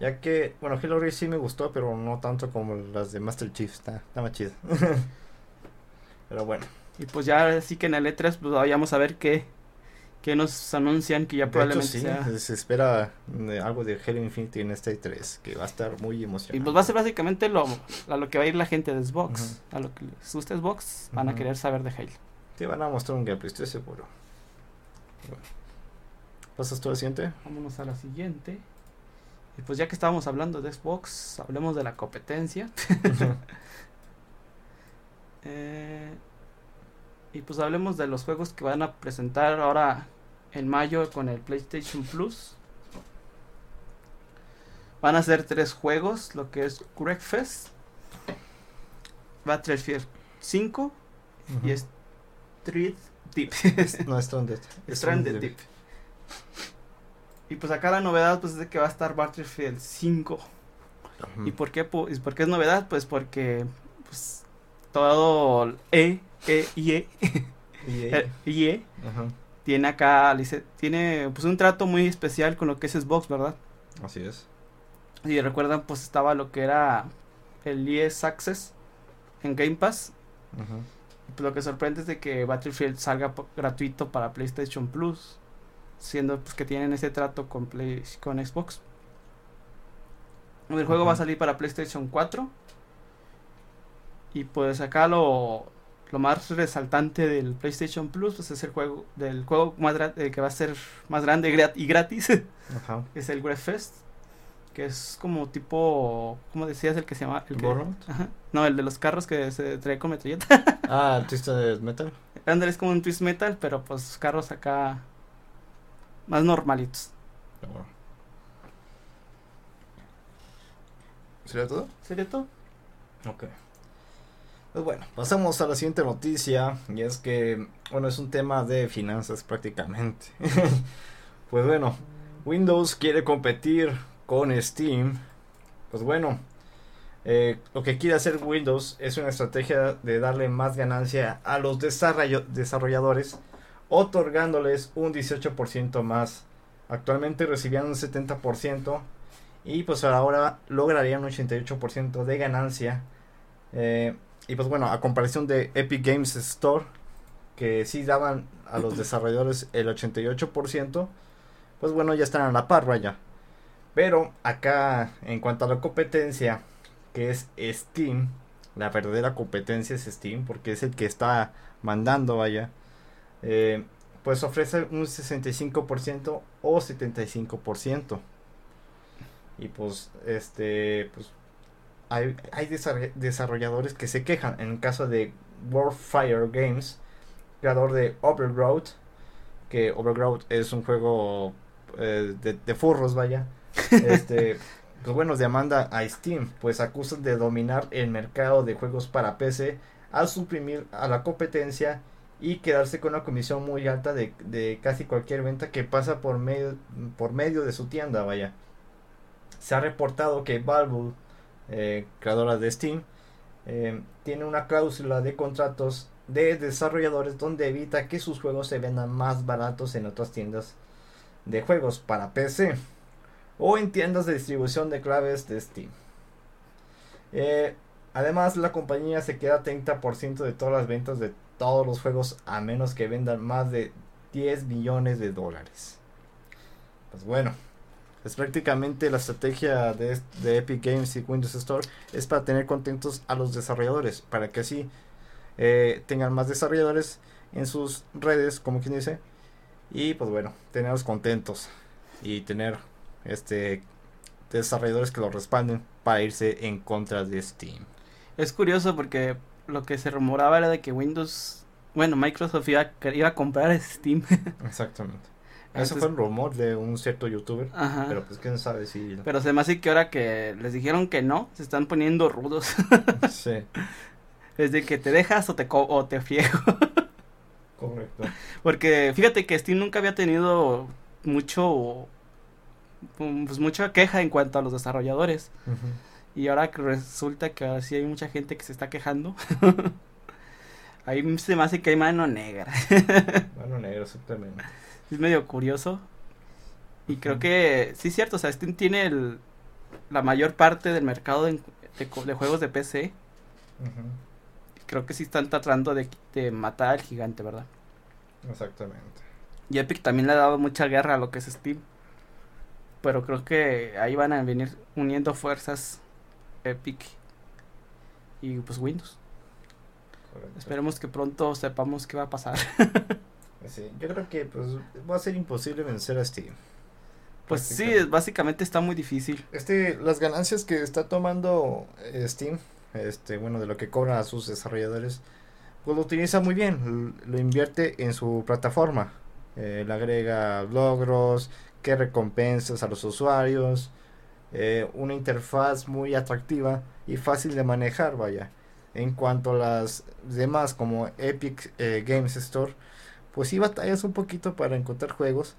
Ya que, bueno, Halo Reach sí me gustó, pero no tanto como las de Master Chief, está, está más chido. pero bueno, Y pues ya sí que en el E3 pues vayamos a ver qué, qué nos anuncian que ya de hecho probablemente sí, sea. se espera eh, algo de Halo Infinity en este 3 que va a estar muy Y emocionante. pues va a ser básicamente lo, a lo que va a ir la gente de Xbox. Ujú. A lo que les gusta Xbox, van a Ujú. querer saber de Halo. Te van a mostrar un gameplay, estoy seguro. Bueno. ¿Pasas tú al siguiente? Vámonos a la siguiente. Y pues ya que estábamos hablando de Xbox, hablemos de la competencia. Eh, y pues hablemos de los juegos que van a presentar ahora en mayo con el PlayStation Plus. Van a ser tres juegos, lo que es Wreckfest, Battlefield 5 y Street Deep. No, Stranded. Stranded Deep. Y pues acá la novedad pues es de que va a estar Battlefield 5. Ujú. ¿Y por qué, pu- y por qué es novedad? Pues porque pues, todo E, E, IE, EA. eh, IE Ajá, tiene acá, tiene pues un trato muy especial con lo que es Xbox, ¿verdad? Así es. Y recuerdan pues estaba lo que era el ES Access en Game Pass. Y, pues, lo que sorprende es de que Battlefield salga gratuito para PlayStation Plus, siendo pues que tienen ese trato con Play con Xbox. El juego va a salir para PlayStation 4. Y pues acá lo, lo más resaltante del PlayStation Plus pues es el juego del juego más eh, que va a ser más grande gra- y gratis Ajá. es el Fest que es como tipo, ¿cómo decías el que se llama? El que, ¿Burnout? Ajá. No, el de los carros que se trae con metralleta. Ah, Twisted Metal. Andrés es como un twist metal, pero pues carros acá más normalitos. ¿Sería todo? ¿Sería todo? Ok. Pues bueno, pasamos a la siguiente noticia y es que, bueno, es un tema de finanzas prácticamente. pues bueno, Windows quiere competir con Steam. Pues bueno, eh, lo que quiere hacer Windows es una estrategia de darle más ganancia a los desarrolladores, otorgándoles un 18% más. Actualmente recibían un 70% y pues ahora lograrían un 88% de ganancia. Eh, y pues bueno, a comparación de Epic Games Store, que sí daban a los desarrolladores el 88%, pues bueno, ya están a la par, vaya. Pero acá, en cuanto a la competencia, que es Steam, la verdadera competencia es Steam, porque es el que está mandando, vaya. Eh, pues ofrece un 65% o 75%. Y pues, este, pues, hay, hay desarrolladores que se quejan. En el caso de Warfire Games, creador de Overgrowth, que Overgrowth es un juego eh, de, furros, vaya. Este, pues bueno, demanda a Steam, pues acusan de dominar el mercado de juegos para PC al suprimir a la competencia y quedarse con una comisión muy alta de, de casi cualquier venta que pasa por medio, por medio de su tienda, vaya. Se ha reportado que Valve, eh, creadora de Steam, eh, tiene una cláusula de contratos de desarrolladores donde evita que sus juegos se vendan más baratos en otras tiendas de juegos para PC o en tiendas de distribución de claves de Steam. Eh, además, la compañía se queda 30% de todas las ventas de todos los juegos a menos que vendan más de 10 millones de dólares. Pues bueno, es prácticamente la estrategia de, de, Epic Games y Windows Store es para tener contentos a los desarrolladores, para que así eh, tengan más desarrolladores en sus redes, como quien dice, y pues bueno, tenerlos contentos y tener este desarrolladores que lo respalden para irse en contra de Steam. Es curioso porque lo que se rumoraba era de que Windows, bueno, Microsoft iba, iba a comprar Steam. Exactamente. Eso fue un rumor de un cierto youtuber. Ajá. Pero pues quién sabe si. Pero se me hace que ahora que les dijeron que no, se están poniendo rudos. sí. Desde que te dejas o te, o te friego. Correcto. Porque fíjate que Steam nunca había tenido mucho. Pues mucha queja en cuanto a los desarrolladores. Y ahora que resulta que así hay mucha gente que se está quejando. Ahí se me hace que hay mano negra. mano negra, exactamente. Es medio curioso. Y creo que sí es cierto, o sea, Steam tiene el, la mayor parte del mercado de, de, juegos de PC. Creo que sí están tratando de, de, matar al gigante, ¿verdad? Exactamente. Y Epic también le ha dado mucha guerra a lo que es Steam. Pero creo que ahí van a venir uniendo fuerzas Epic y pues Windows. Esperemos que pronto sepamos qué va a pasar. yo creo que pues va a ser imposible vencer a Steam. Pues sí, básicamente está muy difícil. Este, las ganancias que está tomando eh, Steam, este, bueno, de lo que cobran a sus desarrolladores, pues lo utiliza muy bien, lo invierte en su plataforma, eh, le agrega logros, que recompensas a los usuarios, eh, una interfaz muy atractiva y fácil de manejar, vaya. En cuanto a las demás como Epic Games Store, pues sí batallas un poquito para encontrar juegos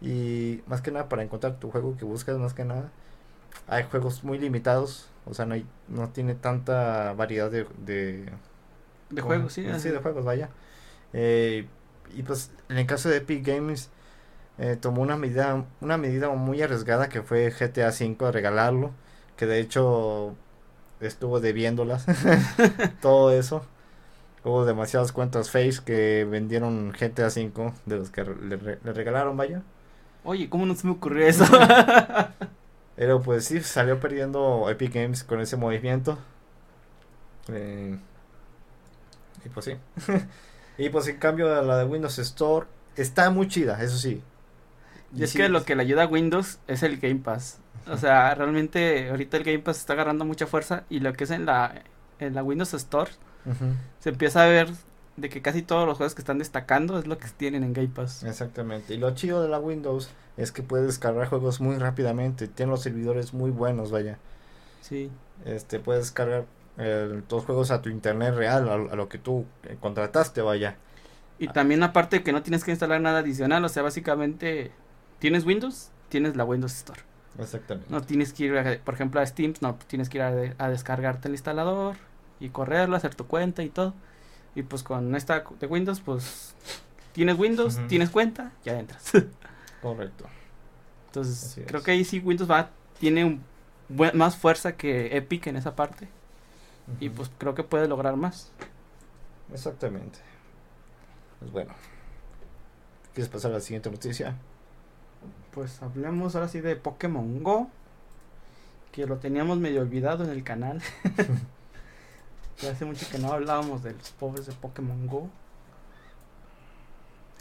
y más que nada para encontrar tu juego que buscas más que nada. Hay juegos muy limitados o sea no hay no tiene tanta variedad de de, juegos sí sí de juegos vaya. Eh, y pues en el caso de Epic Games eh, tomó una medida una medida muy arriesgada que fue GTA V regalarlo que de hecho estuvo debiéndolas todo eso Hubo demasiadas cuentas face que vendieron GTA V de los que le, regalaron, vaya. Oye, ¿cómo no se me ocurrió eso? Pero pues sí, salió perdiendo Epic Games con ese movimiento. Eh, y pues sí. y pues en cambio la de Windows Store está muy chida, eso sí. Y, es que lo que le ayuda a Windows es el Game Pass. O sea, realmente ahorita el Game Pass está agarrando mucha fuerza y lo que es en la, en la Windows Store se empieza a ver de que casi todos los juegos que están destacando es lo que tienen en Game Pass. Exactamente. Y lo chido de la Windows es que puedes descargar juegos muy rápidamente. Tiene los servidores muy buenos, vaya. Sí. Este, puedes descargar eh, todos los juegos a tu internet real, a, lo que tú eh, contrataste, vaya. Y también aparte de que no tienes que instalar nada adicional, o sea, básicamente tienes Windows, tienes la Windows Store. Exactamente. No tienes que ir, por ejemplo, a Steam, no, tienes que ir a, descargarte el instalador y correrlo, hacer tu cuenta y todo. Y pues con esta de Windows, pues tienes Windows, tienes cuenta, ya entras. Correcto. Entonces, creo que ahí sí Windows va, tiene un más fuerza que Epic en esa parte. Y pues creo que puede lograr más. Exactamente. Pues bueno. ¿Quieres pasar a la siguiente noticia? Pues hablemos ahora sí de Pokémon Go. Que lo teníamos medio olvidado en el canal. ya hace mucho que no hablábamos de los pobres de Pokémon Go.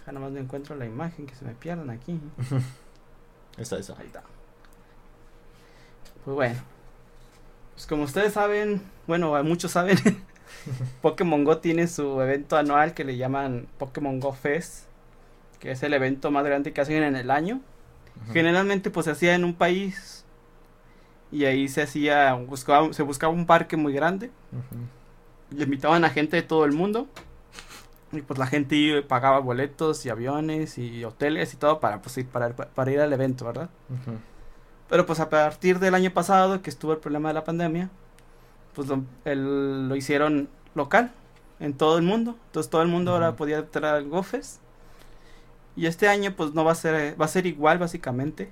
Ya nada más no encuentro la imagen que se me pierdan aquí. esa, esa. Ahí está. Pues bueno. Pues como ustedes saben, bueno, muchos saben, Pokémon Go tiene su evento anual que le llaman Pokémon Go Fest, que es el evento más grande que hacen en el año. Generalmente pues se hacía en un país y ahí se hacía, buscaba, se buscaba un parque muy grande. Le invitaban a gente de todo el mundo. Y pues la gente pagaba boletos y aviones y hoteles y todo para, pues, ir, para, para ir al evento, ¿verdad? Pero pues a partir del año pasado, que estuvo el problema de la pandemia, pues lo, lo hicieron local en todo el mundo. Entonces todo el mundo ahora podía entrar al GoFest. Y este año pues no va a ser va a ser igual básicamente,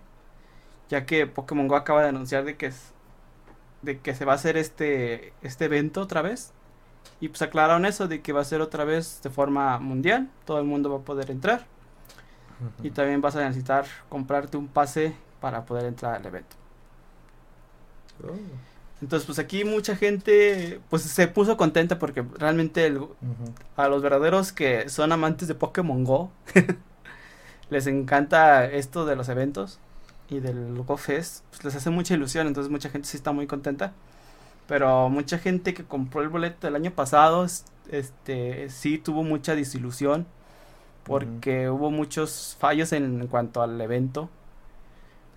ya que Pokémon Go acaba de anunciar de que es, de que se va a hacer este este evento otra vez. Y pues aclararon eso de que va a ser otra vez de forma mundial, todo el mundo va a poder entrar. Y también vas a necesitar comprarte un pase para poder entrar al evento. Oh. Entonces, pues aquí mucha gente pues se puso contenta porque realmente a los verdaderos que son amantes de Pokémon Go les encanta esto de los eventos y del Go Fest, pues les hace mucha ilusión, entonces mucha gente sí está muy contenta. Pero mucha gente que compró el boleto el año pasado, este, sí tuvo mucha desilusión porque hubo muchos fallos en cuanto al evento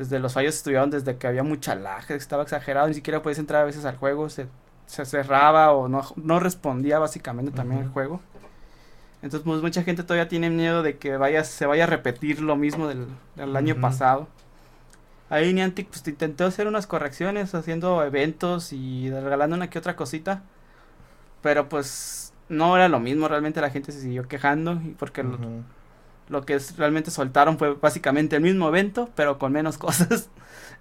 desde los fallos estuvieron desde que había mucha laje, estaba exagerado, ni siquiera podías entrar a veces al juego, se, se cerraba o no, no respondía básicamente también el juego. Entonces, pues mucha gente todavía tiene miedo de que vaya, se vaya a repetir lo mismo del, año pasado. Ahí Niantic pues intentó hacer unas correcciones, haciendo eventos y regalando una que otra cosita. Pero pues no era lo mismo, realmente la gente se siguió quejando porque lo que realmente soltaron fue básicamente el mismo evento, pero con menos cosas.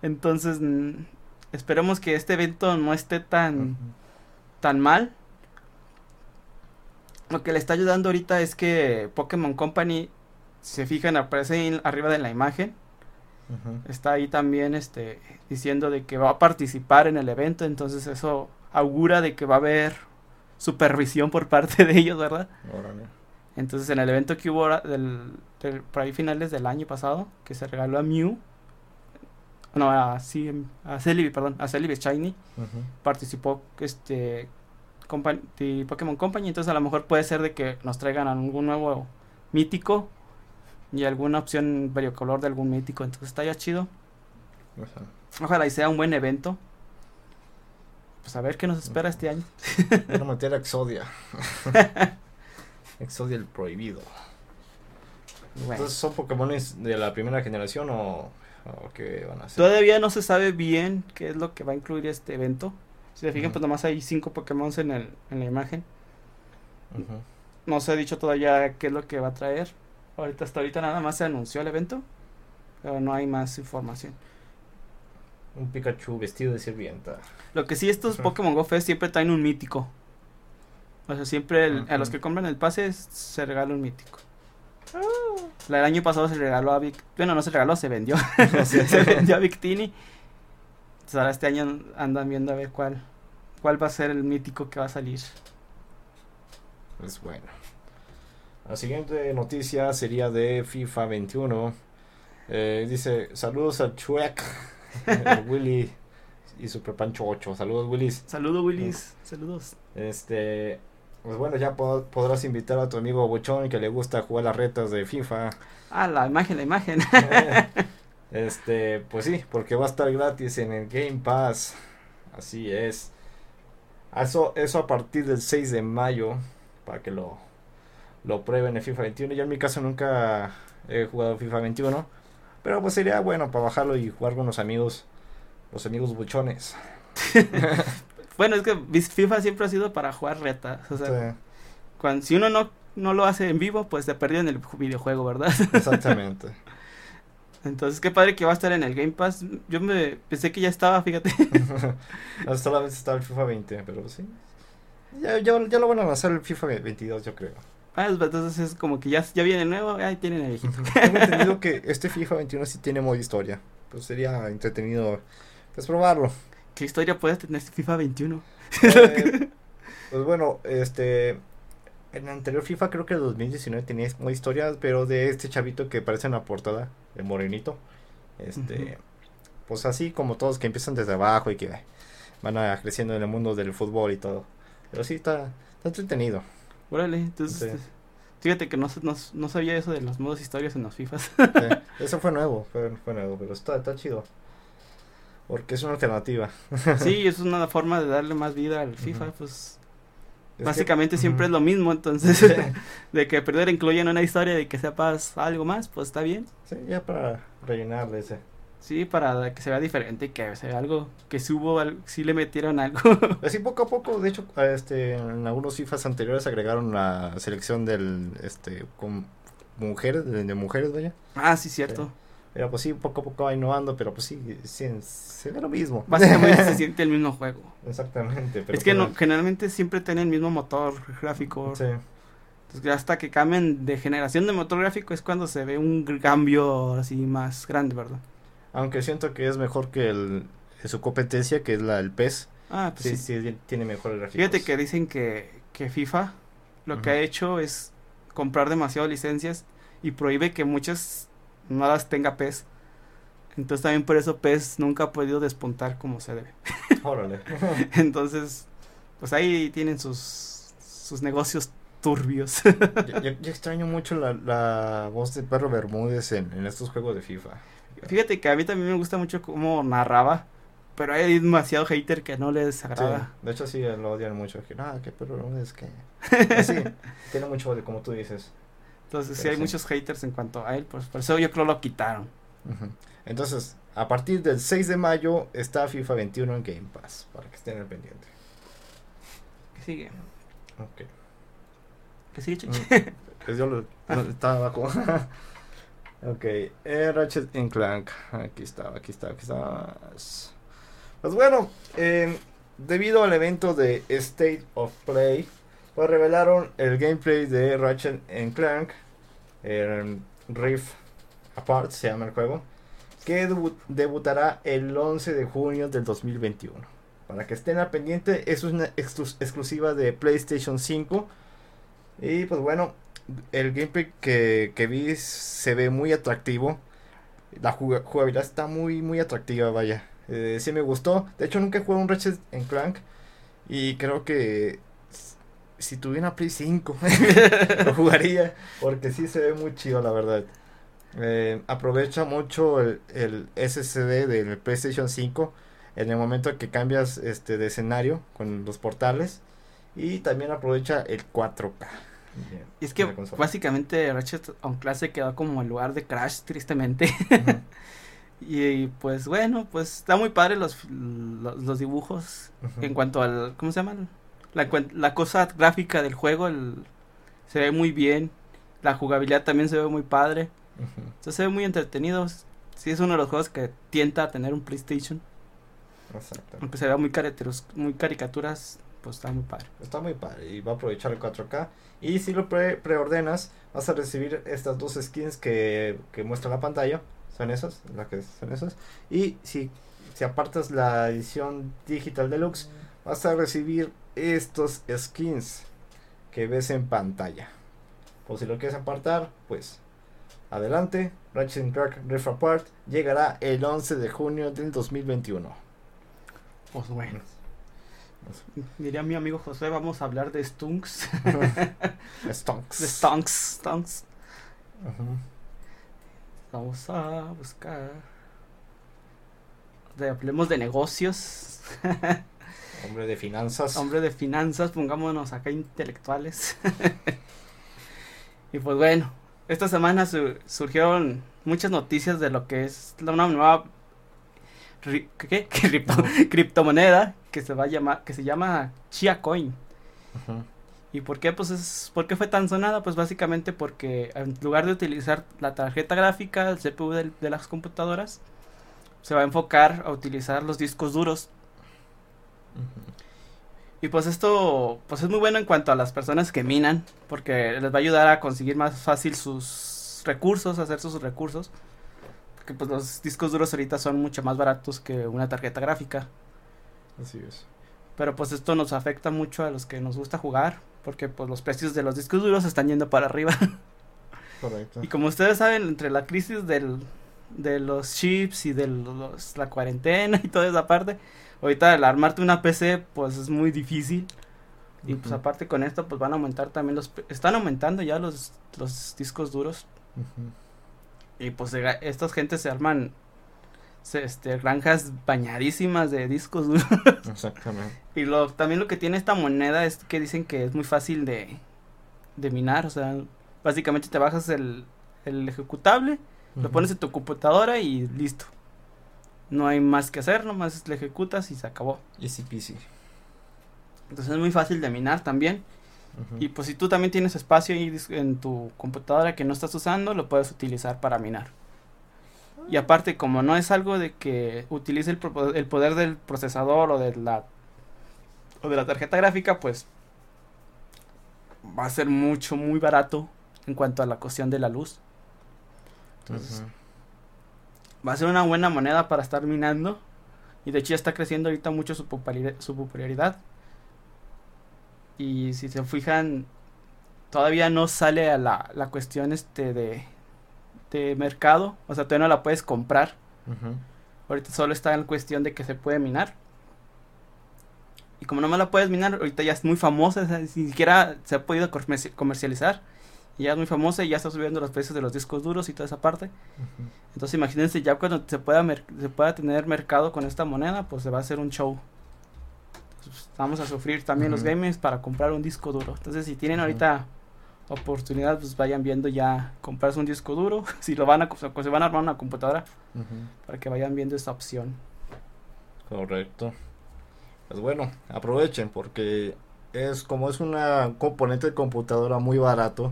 Entonces, esperemos que este evento no esté tan, tan mal. Lo que le está ayudando ahorita es que Pokémon Company, se fijan, aparece arriba de la imagen. Está ahí también este, diciendo de que va a participar en el evento, entonces eso augura de que va a haber supervisión por parte de ellos, ¿verdad? Entonces, en el evento que hubo del, por ahí finales del año pasado, que se regaló a Mew, no, a, sí, a Celebi, perdón, a Celebi Shiny, participó este Pokémon Company, entonces a lo mejor puede ser de que nos traigan algún nuevo mítico y alguna opción color de algún mítico, entonces está ya chido. Ojalá y sea un buen evento. Pues a ver qué nos espera este año. Van a meter Exodia. Exodia el prohibido. Entonces, ¿son Pokémon de la primera generación o, qué van a ser? Todavía no se sabe bien qué es lo que va a incluir este evento. Si se fijan, pues nomás hay cinco Pokémon en, el, en la imagen. No se ha dicho todavía qué es lo que va a traer. Ahorita, hasta ahorita nada más se anunció el evento, pero no hay más información. Un Pikachu vestido de sirvienta. Lo que sí, estos Pokémon Go Fest siempre traen un mítico. O sea, siempre a los que compran el pase se regala un mítico. El año pasado se regaló a Vic. Bueno, no se regaló, se vendió. se vendió a Victini. Entonces ahora este año andan viendo a ver cuál, cuál va a ser el mítico que va a salir. Pues bueno. La siguiente noticia sería de FIFA 21. Eh, dice, saludos a Chuek. el Willy y Super Pancho 8. Saludos, Willis. Saludos, Willis. Saludos. Este, pues bueno, ya po- podrás invitar a tu amigo Bochón que le gusta jugar las retas de FIFA. Ah, la imagen, la imagen. este, pues sí, porque va a estar gratis en el Game Pass. Así es. Eso, eso a partir del 6 de mayo, para que lo, lo prueben en FIFA 21. Yo en mi caso nunca he jugado FIFA 21, pero pues sería bueno para bajarlo y jugar con los amigos, los amigos buchones. bueno, es que FIFA siempre ha sido para jugar retas. O sea, Sí, cuando, si uno no, no lo hace en vivo, pues se perdió en el videojuego, ¿verdad? exactamente. Entonces, qué padre que va a estar en el Game Pass. Yo me pensé que ya estaba, fíjate. No, solamente estaba el FIFA 20, pero sí. Ya, ya, ya lo van a lanzar el FIFA 22, yo creo. Ah, entonces es como que ya, ya viene nuevo, ahí tienen el viejito. Tengo entendido que este FIFA 21 sí tiene modo historia. Pues sería entretenido pues probarlo. ¿Qué historia puede tener este FIFA 21? Eh, pues bueno, este en el anterior FIFA creo que el 2019 tenía modo historia, pero de este chavito que parece en la portada, el morenito. Este, pues así como todos que empiezan desde abajo y que van a creciendo en el mundo del fútbol y todo. Pero sí está, está entretenido. Órale, entonces, Sí. fíjate que no, no, no sabía eso de los modos historias en los FIFAs. Sí, eso fue nuevo, fue, fue nuevo, pero está, está chido. Porque es una alternativa. sí, es una forma de darle más vida al FIFA, pues Es básicamente que- siempre es lo mismo, entonces de que perder incluyen una historia de que sepas algo más, pues está bien. sí, ya para rellenarle ese. Sí, para que se vea diferente y que se vea algo, que si hubo, si le metieron algo. Así poco a poco, de hecho, este, en algunos FIFAs anteriores agregaron la selección del, este, con mujeres, de, de mujeres, vaya. ah, sí, cierto. Pero pues sí, poco a poco va innovando, pero pues sí, sí se ve lo mismo. Básicamente se siente el mismo juego. Exactamente. Pero es que pues, no, generalmente siempre tienen el mismo motor gráfico. Sí, Entonces, hasta que cambien de generación de motor gráfico es cuando se ve un cambio así más grande, ¿verdad? aunque siento que es mejor que el, su competencia, que es la del PES. Ah, pues Sí, sí. sí, tiene mejores gráficos. Fíjate que dicen que, que FIFA lo que ha hecho es comprar demasiadas licencias y prohíbe que muchas no las tenga PES. Entonces también por eso PES nunca ha podido despuntar como se debe. Órale. Entonces, pues ahí tienen sus, sus negocios turbios. yo, yo- yo extraño mucho la, la voz de Perro Bermúdez en, en estos juegos de FIFA. Fíjate que a mí también me gusta mucho cómo narraba, pero hay demasiado hater que no les Sí, agrada. de hecho sí lo odian mucho. Que, no, que Perro Bermúdez que... Pues sí, tiene mucho de como tú dices. Entonces sí Pero hay sí. muchos haters en cuanto a él, pues por eso yo creo lo quitaron. Entonces, a partir del 6 de mayo está FIFA 21 en Game Pass, para que estén al pendiente. ¿Qué sigue? Ok. ¿Qué sigue, Chuchi? Mm, Pues yo lo, no, estaba abajo. ok, eh, Ratchet Clank. Aquí estaba, aquí estaba, aquí estaba. Pues bueno, eh, debido al evento de State of Play, pues revelaron el gameplay de Ratchet Clank. El Rift Apart se llama el juego. Que debu- debutará el 11 de junio del 2021. Para que estén al pendiente, es una exclus- exclusiva de PlayStation 5. Y pues bueno, el gameplay que, que vi se ve muy atractivo. La juga- jugabilidad está muy, muy atractiva, vaya. Eh, sí me gustó. De hecho, nunca he jugado un Ratchet Clank. Y creo que si tuviera Play 5 lo jugaría. Porque sí se ve muy chido, la verdad. Eh, aprovecha mucho el, el SSD del PlayStation 5 en el momento que cambias este de escenario con los portales. Y también aprovecha el 4K. Y es que básicamente Ratchet on Class se quedó como el lugar de Crash, tristemente. Y pues bueno, pues está muy padre los, los, los dibujos en cuanto al, ¿cómo se llama? La, cosa gráfica del juego el- se ve muy bien. La jugabilidad también se ve muy padre. Entonces se ve muy entretenido. Sí es uno de los juegos que tienta a tener un PlayStation. Exacto. Aunque se vea muy, caricaturas, muy caricaturas, pues está muy padre. Está muy padre y va a aprovechar el 4K. Y si lo pre- preordenas, vas a recibir estas dos skins que, que muestra la pantalla. Son esas, las que son esas. Y si, si apartas la edición digital deluxe, vas a recibir estos skins que ves en pantalla. O si lo quieres apartar, pues adelante, Ratchet Clank Rift Apart llegará el 11 de junio del 2021. Pues bueno. Diría mi amigo José, vamos a hablar de Stunks. Stunks. de Stunks. Stunks. Vamos a buscar. Hablemos de negocios. Hombre de finanzas. Hombre de finanzas, pongámonos acá intelectuales. y pues bueno, esta semana surgieron muchas noticias de lo que es una nueva ¿qué? criptomoneda que se va a llamar que se llama Chia Coin. ¿Y por qué? Pues es, ¿por qué fue tan sonada? Pues básicamente porque en lugar de utilizar la tarjeta gráfica, el CPU de, las computadoras, se va a enfocar a utilizar los discos duros. Y pues esto pues es muy bueno en cuanto a las personas que minan, porque les va a ayudar a conseguir más fácil sus recursos, hacer sus recursos. Porque pues los discos duros ahorita son mucho más baratos que una tarjeta gráfica. Así es. Pero pues esto nos afecta mucho a los que nos gusta jugar, porque pues los precios de los discos duros están yendo para arriba. Correcto. Y como ustedes saben, entre la crisis del, de los chips y de los, la cuarentena y toda esa parte, ahorita el armarte una PC pues es muy difícil. Y pues aparte con esto pues van a aumentar también los... Están aumentando ya los, los discos duros. Y pues estas gentes se arman este, granjas bañadísimas de discos duros. Exactamente. y lo, también lo que tiene esta moneda es que dicen que es muy fácil de, de minar. O sea, básicamente te bajas el, el ejecutable, lo pones en tu computadora y listo. No hay más que hacer, nomás le ejecutas y se acabó. Easy peasy. Entonces es muy fácil de minar también. Y pues si tú también tienes espacio ahí en tu computadora que no estás usando, lo puedes utilizar para minar. Y aparte, como no es algo de que utilice el, el poder del procesador o de la o de la tarjeta gráfica, pues va a ser mucho, muy barato en cuanto a la cuestión de la luz. Entonces, va a ser una buena moneda para estar minando. Y de hecho ya está creciendo ahorita mucho su Su popularidad. Y si se fijan, todavía no sale a la, la cuestión este de de mercado, o sea, todavía no la puedes comprar. Ahorita solo está en cuestión de que se puede minar. Y como no me la puedes minar, ahorita ya es muy famosa, ni siquiera se ha podido comercializar. Y ya es muy famosa y ya está subiendo los precios de los discos duros y toda esa parte. Entonces imagínense ya cuando se pueda, se pueda tener mercado con esta moneda, pues se va a hacer un show. vamos a sufrir también los gamers para comprar un disco duro. Entonces si tienen ahorita oportunidad, pues vayan viendo ya comprarse un disco duro, si lo van a, se van a armar una computadora, para que vayan viendo esta opción. Correcto. Pues bueno, aprovechen porque es como es una componente de computadora muy barato,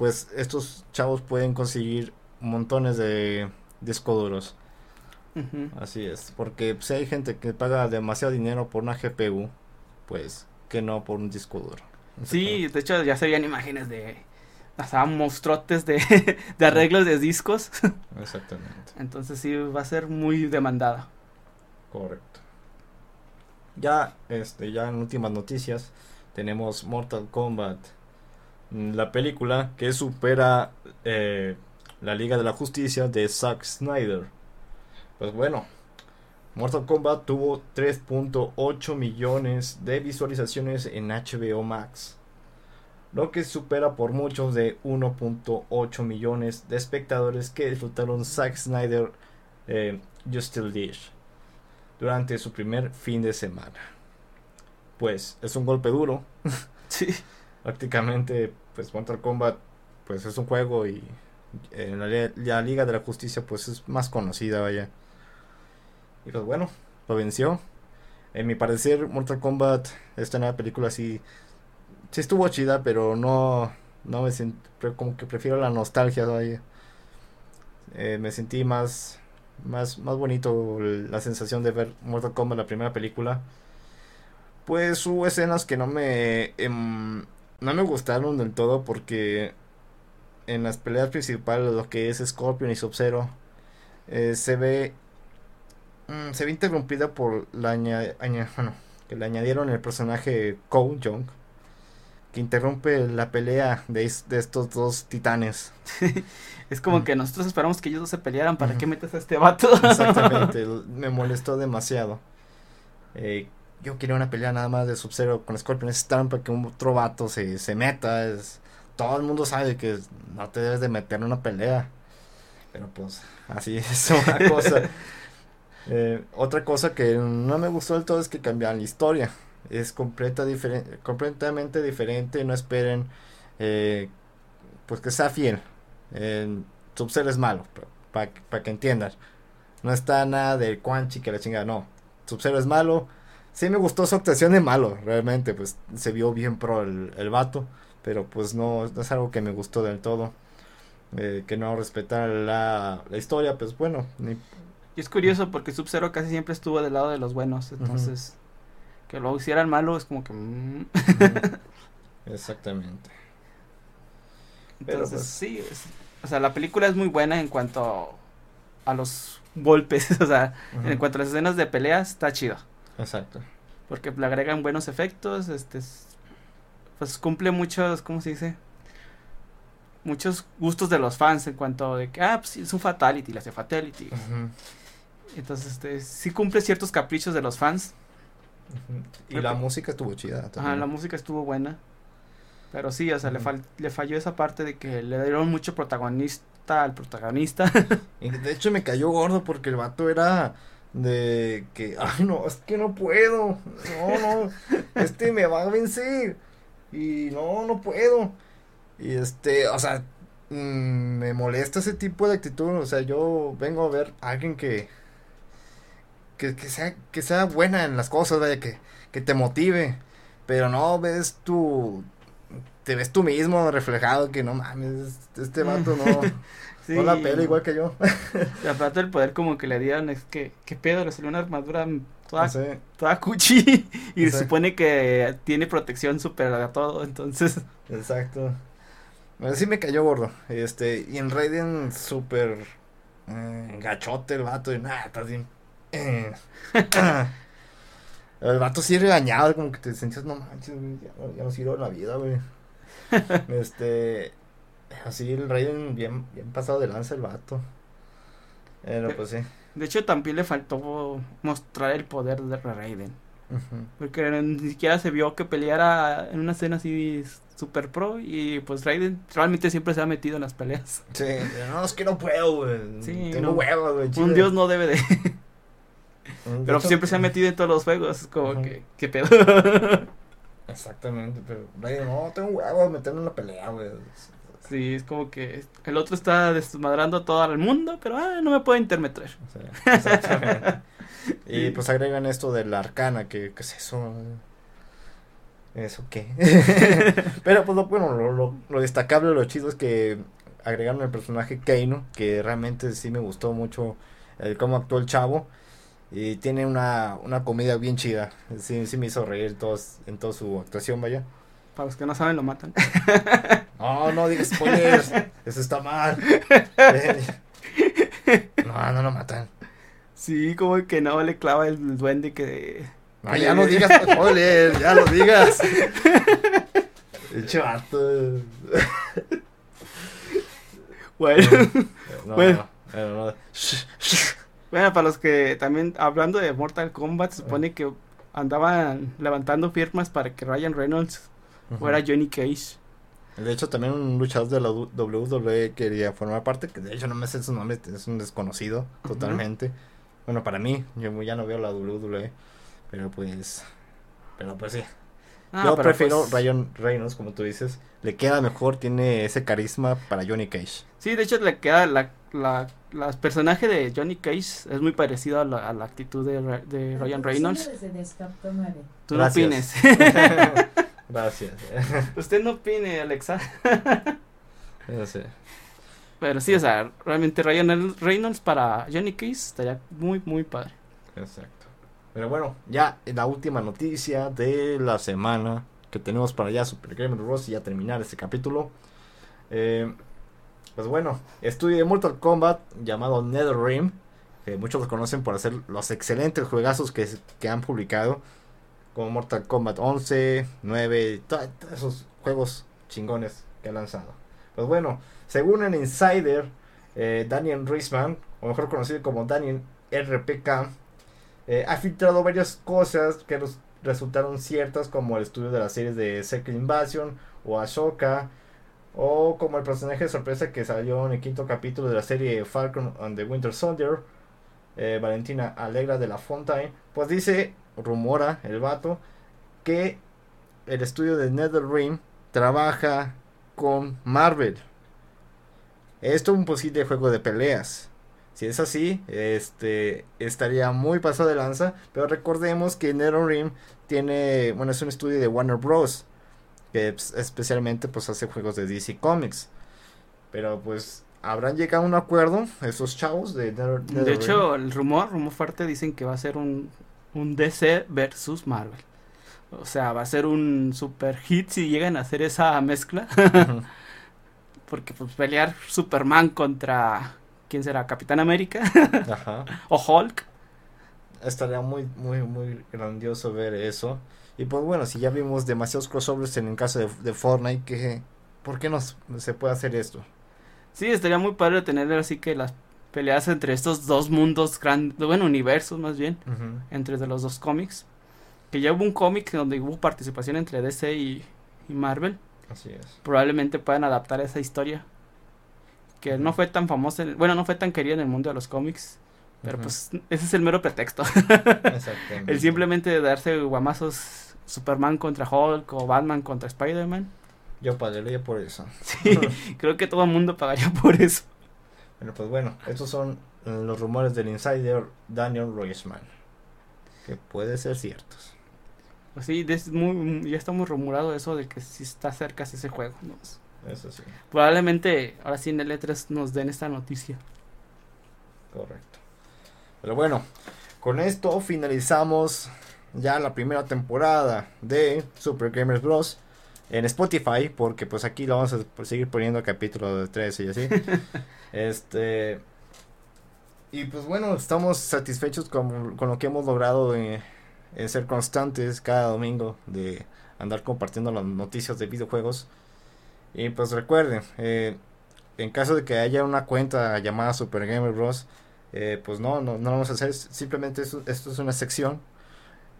pues estos chavos pueden conseguir montones de discos duros. Así es, porque si hay gente que paga demasiado dinero por una GPU, pues que no por un disco duro. Sí, de hecho ya se veían imágenes de hasta monstruotes de, de arreglos de discos. Exactamente. Entonces sí va a ser muy demandada. Correcto. Ya, este, ya en últimas noticias tenemos Mortal Kombat, la película que supera eh, la Liga de la Justicia de Zack Snyder. Pues bueno, Mortal Kombat tuvo 3.8 millones de visualizaciones en HBO Max, lo que supera por muchos de 1.8 millones de espectadores que disfrutaron Zack Snyder eh, Justice Dish durante su primer fin de semana. Pues es un golpe duro. sí. Prácticamente, pues Mortal Kombat, pues es un juego y en la, la Liga de la Justicia, pues es más conocida, vaya. Y pues bueno, lo venció. En mi parecer, Mortal Kombat, esta nueva película sí, sí estuvo chida, pero no, no me como que prefiero la nostalgia, eh, me sentí más, más, más bonito la sensación de ver Mortal Kombat, la primera película. Pues hubo escenas que no me, em, no me gustaron del todo porque en las peleas principales, lo que es Scorpion y Sub-Zero, eh, se ve Mm, se ve interrumpida por la añad bueno, que le añadieron el personaje Kou Jong, que interrumpe la pelea de, de estos dos titanes. es como que nosotros esperamos que ellos dos se pelearan, ¿para qué metes a este vato? Exactamente, me molestó demasiado. Eh, yo quería una pelea nada más de Sub-Zero con Scorpion Necesitaron para que un otro vato se, se meta. Es, todo el mundo sabe que no te debes de meter en una pelea. Pero pues, así es una cosa. Eh, otra cosa que no me gustó del todo es que cambiaron la historia. Es completa completamente diferente. No esperen eh, pues que sea fiel. Eh, Sub-Zero es malo, para que entiendas. No está nada de Quan Chi que la chingada, no. Sub-Zero es malo. Sí me gustó su actuación de malo, realmente, pues se vio bien pro el, el vato, pero pues no, es algo que me gustó del todo. Eh, que no respetara la, la, historia, pues bueno. Y es curioso porque Sub-Zero casi siempre estuvo del lado de los buenos, entonces que lo hicieran malo es como que... Mm. Exactamente. Entonces pues sí, o sea, la película es muy buena en cuanto a los golpes, o sea, en cuanto a las escenas de peleas, está chido. Exacto. Porque le agregan buenos efectos, este, pues cumple muchos, ¿cómo se dice? Muchos gustos de los fans en cuanto de que, ah, pues es un fatality, le hace fatality. Entonces, este, sí cumple ciertos caprichos de los fans. Y la música estuvo chida. Ajá, la música estuvo buena. Pero sí, o sea, le, le falló esa parte de que le dieron mucho protagonista al protagonista. de hecho, me cayó gordo porque el vato era de que, ay no, es que no puedo, no, no, este me va a vencer y no, no puedo. Y este, o sea, mm, me molesta ese tipo de actitud, o sea, yo vengo a ver a alguien que, que, que sea, que sea buena en las cosas, vaya, que, que te motive, pero no ves tu, te ves tú mismo reflejado que no mames, este vato no... No la pela igual que yo. y aparte el poder como que le dieron es que, ¿qué pedo? Le salió una armadura toda, toda cuchi y se supone que tiene protección super a todo, entonces. Exacto. Bueno, sí me cayó gordo. Este, y en Raiden súper eh, gachote el vato y nada, está bien. Eh, el vato sí regañado, como que te sentías, no manches, ya, ya no sirve la vida, güey. este, Así el Raiden bien, bien pasado de lanza el vato. Pero pues sí. De hecho también le faltó mostrar el poder de Raiden. Porque ni siquiera se vio que peleara en una escena así super pro y pues Raiden realmente siempre se ha metido en las peleas. Sí, no, es que no puedo, güey. Sí, Tengo huevos, güey. Un dios no debe de... pero siempre se ha metido en todos los juegos, es como que, ¿qué pedo? Exactamente, pero Raiden, no, tengo huevos meterme en una pelea, güey. Sí, es como que el otro está desmadrando todo el mundo, pero ah, no me puedo intermeter. y pues agregan esto de la arcana, que, ¿qué es eso? ¿Eso qué? pero pues lo, bueno, lo, lo, destacable, lo chido es que agregaron el personaje Keino, que realmente sí me gustó mucho el cómo actuó el chavo. Y tiene una, una comida bien chida. Sí, sí me hizo reír todos, en toda su actuación, vaya. Para los que no saben, lo matan. No, no digas spoilers. Eso está mal. No, no lo matan. Sí, como que no le clava el duende que. No, ya no digas spoilers, ya lo digas. Chato. Bueno. bueno. bueno, para los que también, hablando de Mortal Kombat, se supone que andaban levantando firmas para que Ryan Reynolds fuera Johnny Cage. De hecho, también un luchador de la WWE quería formar parte, que de hecho no me sé su nombre, es un desconocido totalmente. Bueno, para mí, yo ya no veo la WWE, pero pues, pero pues sí. Ah, yo prefiero pues Ryan Reynolds, como tú dices, le queda mejor, tiene ese carisma para Johnny Cage. Sí, de hecho le queda la, la, la personaje de Johnny Cage es muy parecido a la, a la actitud de, de Ryan Reynolds. Tú no opines. Gracias. Usted no opine, Alexa. Pero sí, o sea, realmente Ryan Reynolds para Johnny Case estaría muy, muy padre. Exacto. Pero bueno, ya la última noticia de la semana que tenemos para allá, Super Gamer Ross, y ya terminar este capítulo. Eh, pues bueno, estudio de Mortal Kombat llamado NetherRealm, que muchos lo conocen por hacer los excelentes juegazos que, que han publicado como Mortal Kombat 11, 9, todos esos juegos chingones que ha lanzado. Pues bueno, según el insider eh, Daniel Reisman, o mejor conocido como Daniel RPK, eh, ha filtrado varias cosas que nos resultaron ciertas, como el estudio de las series de Secret Invasion o Ahsoka, o como el personaje de sorpresa que salió en el quinto capítulo de la serie Falcon and the Winter Soldier, eh, Valentina Alegra de la Fontaine, pues dice, rumora el vato, que el estudio de NetherRealm trabaja con Marvel. Esto es un posible juego de peleas. Si es así, este estaría muy pasado de lanza. Pero recordemos que NetherRealm tiene, bueno, es un estudio de Warner Bros. Que especialmente pues hace juegos de DC Comics. Pero pues habrán llegado a un acuerdo esos chavos de NetherRealm. De hecho, el rumor, rumor fuerte dicen que va a ser un, un DC versus Marvel. O sea, va a ser un super hit si llegan a hacer esa mezcla. Porque pues pelear Superman contra ¿quién será? Capitán América Ajá. o Hulk. Estaría muy muy muy grandioso ver eso. Y pues bueno, si ya vimos demasiados crossovers en el caso de, de Fortnite, que ¿por qué no se puede hacer esto? Sí, estaría muy padre tener así que las peleas entre estos dos mundos grandes, bueno, universos más bien, entre de los dos cómics. Que ya hubo un cómic donde hubo participación entre DC y, y Marvel. Así es. Probablemente puedan adaptar esa historia. Que no fue tan famosa, bueno, no fue tan querida en el mundo de los cómics. Pero pues ese es el mero pretexto. Exactamente. el simplemente darse guamazos Superman contra Hulk o Batman contra Spider-Man. Yo pagaría por eso. Sí, creo que todo el mundo pagaría por eso. Bueno, pues bueno, estos son los rumores del insider Daniel Royesman. Que puede ser ciertos. Pues sí, muy, ya está muy rumorado eso de que si está cerca ese juego. Eso sí. Probablemente ahora sí en el E3 nos den esta noticia. Correcto. Pero bueno, con esto finalizamos ya la primera temporada de Super Gamers Bros. En Spotify, porque pues aquí lo vamos a seguir poniendo capítulo de 13 y así. este. Y pues bueno, estamos satisfechos con, con lo que hemos logrado en ser constantes cada domingo de andar compartiendo las noticias de videojuegos. Y pues recuerden, eh, en caso de que haya una cuenta llamada Super Gamer Bros, eh, pues no, no, no vamos a hacer, simplemente esto, es una sección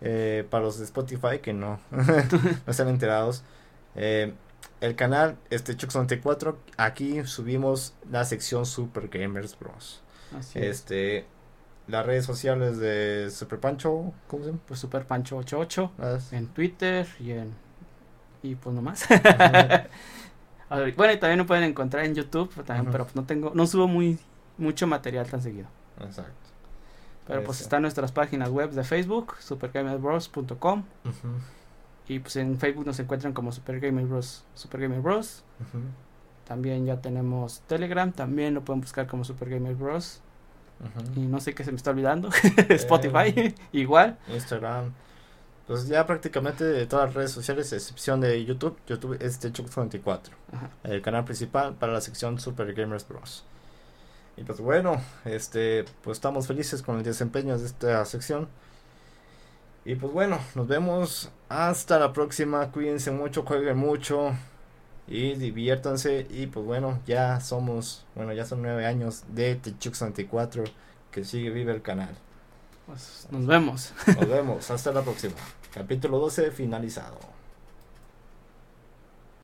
eh, para los de Spotify que no, no están enterados. El canal, este Chux94, aquí subimos la sección Super Gamers Bros. este, las redes sociales de Super Pancho, ¿cómo se llama? Pues Super Pancho 88 ah, en Twitter y en y pues nomás. bueno, y también lo pueden encontrar en YouTube, también, pero pues no tengo no subo muy mucho material tan seguido. Exacto. Pero pues están nuestras páginas web de Facebook, supergamerbros.com. Y pues en Facebook nos encuentran como Super Gamer Bros. Super Gamer Bros. También ya tenemos Telegram, también lo pueden buscar como Super Gamer Bros. Y no sé qué se me está olvidando. Spotify, eh, igual. Instagram. Pues ya prácticamente de todas las redes sociales, excepción de YouTube. YouTube es de 24 El canal principal para la sección Super Gamers Bros. Y pues bueno, este, pues estamos felices con el desempeño de esta sección. Y pues bueno, nos vemos hasta la próxima. Cuídense mucho, jueguen mucho y diviértanse. Y pues bueno ya somos bueno ya son nueve años de Techux 64 que sigue vive el canal. Pues nos vemos. Nos vemos hasta la próxima. Capítulo 12 finalizado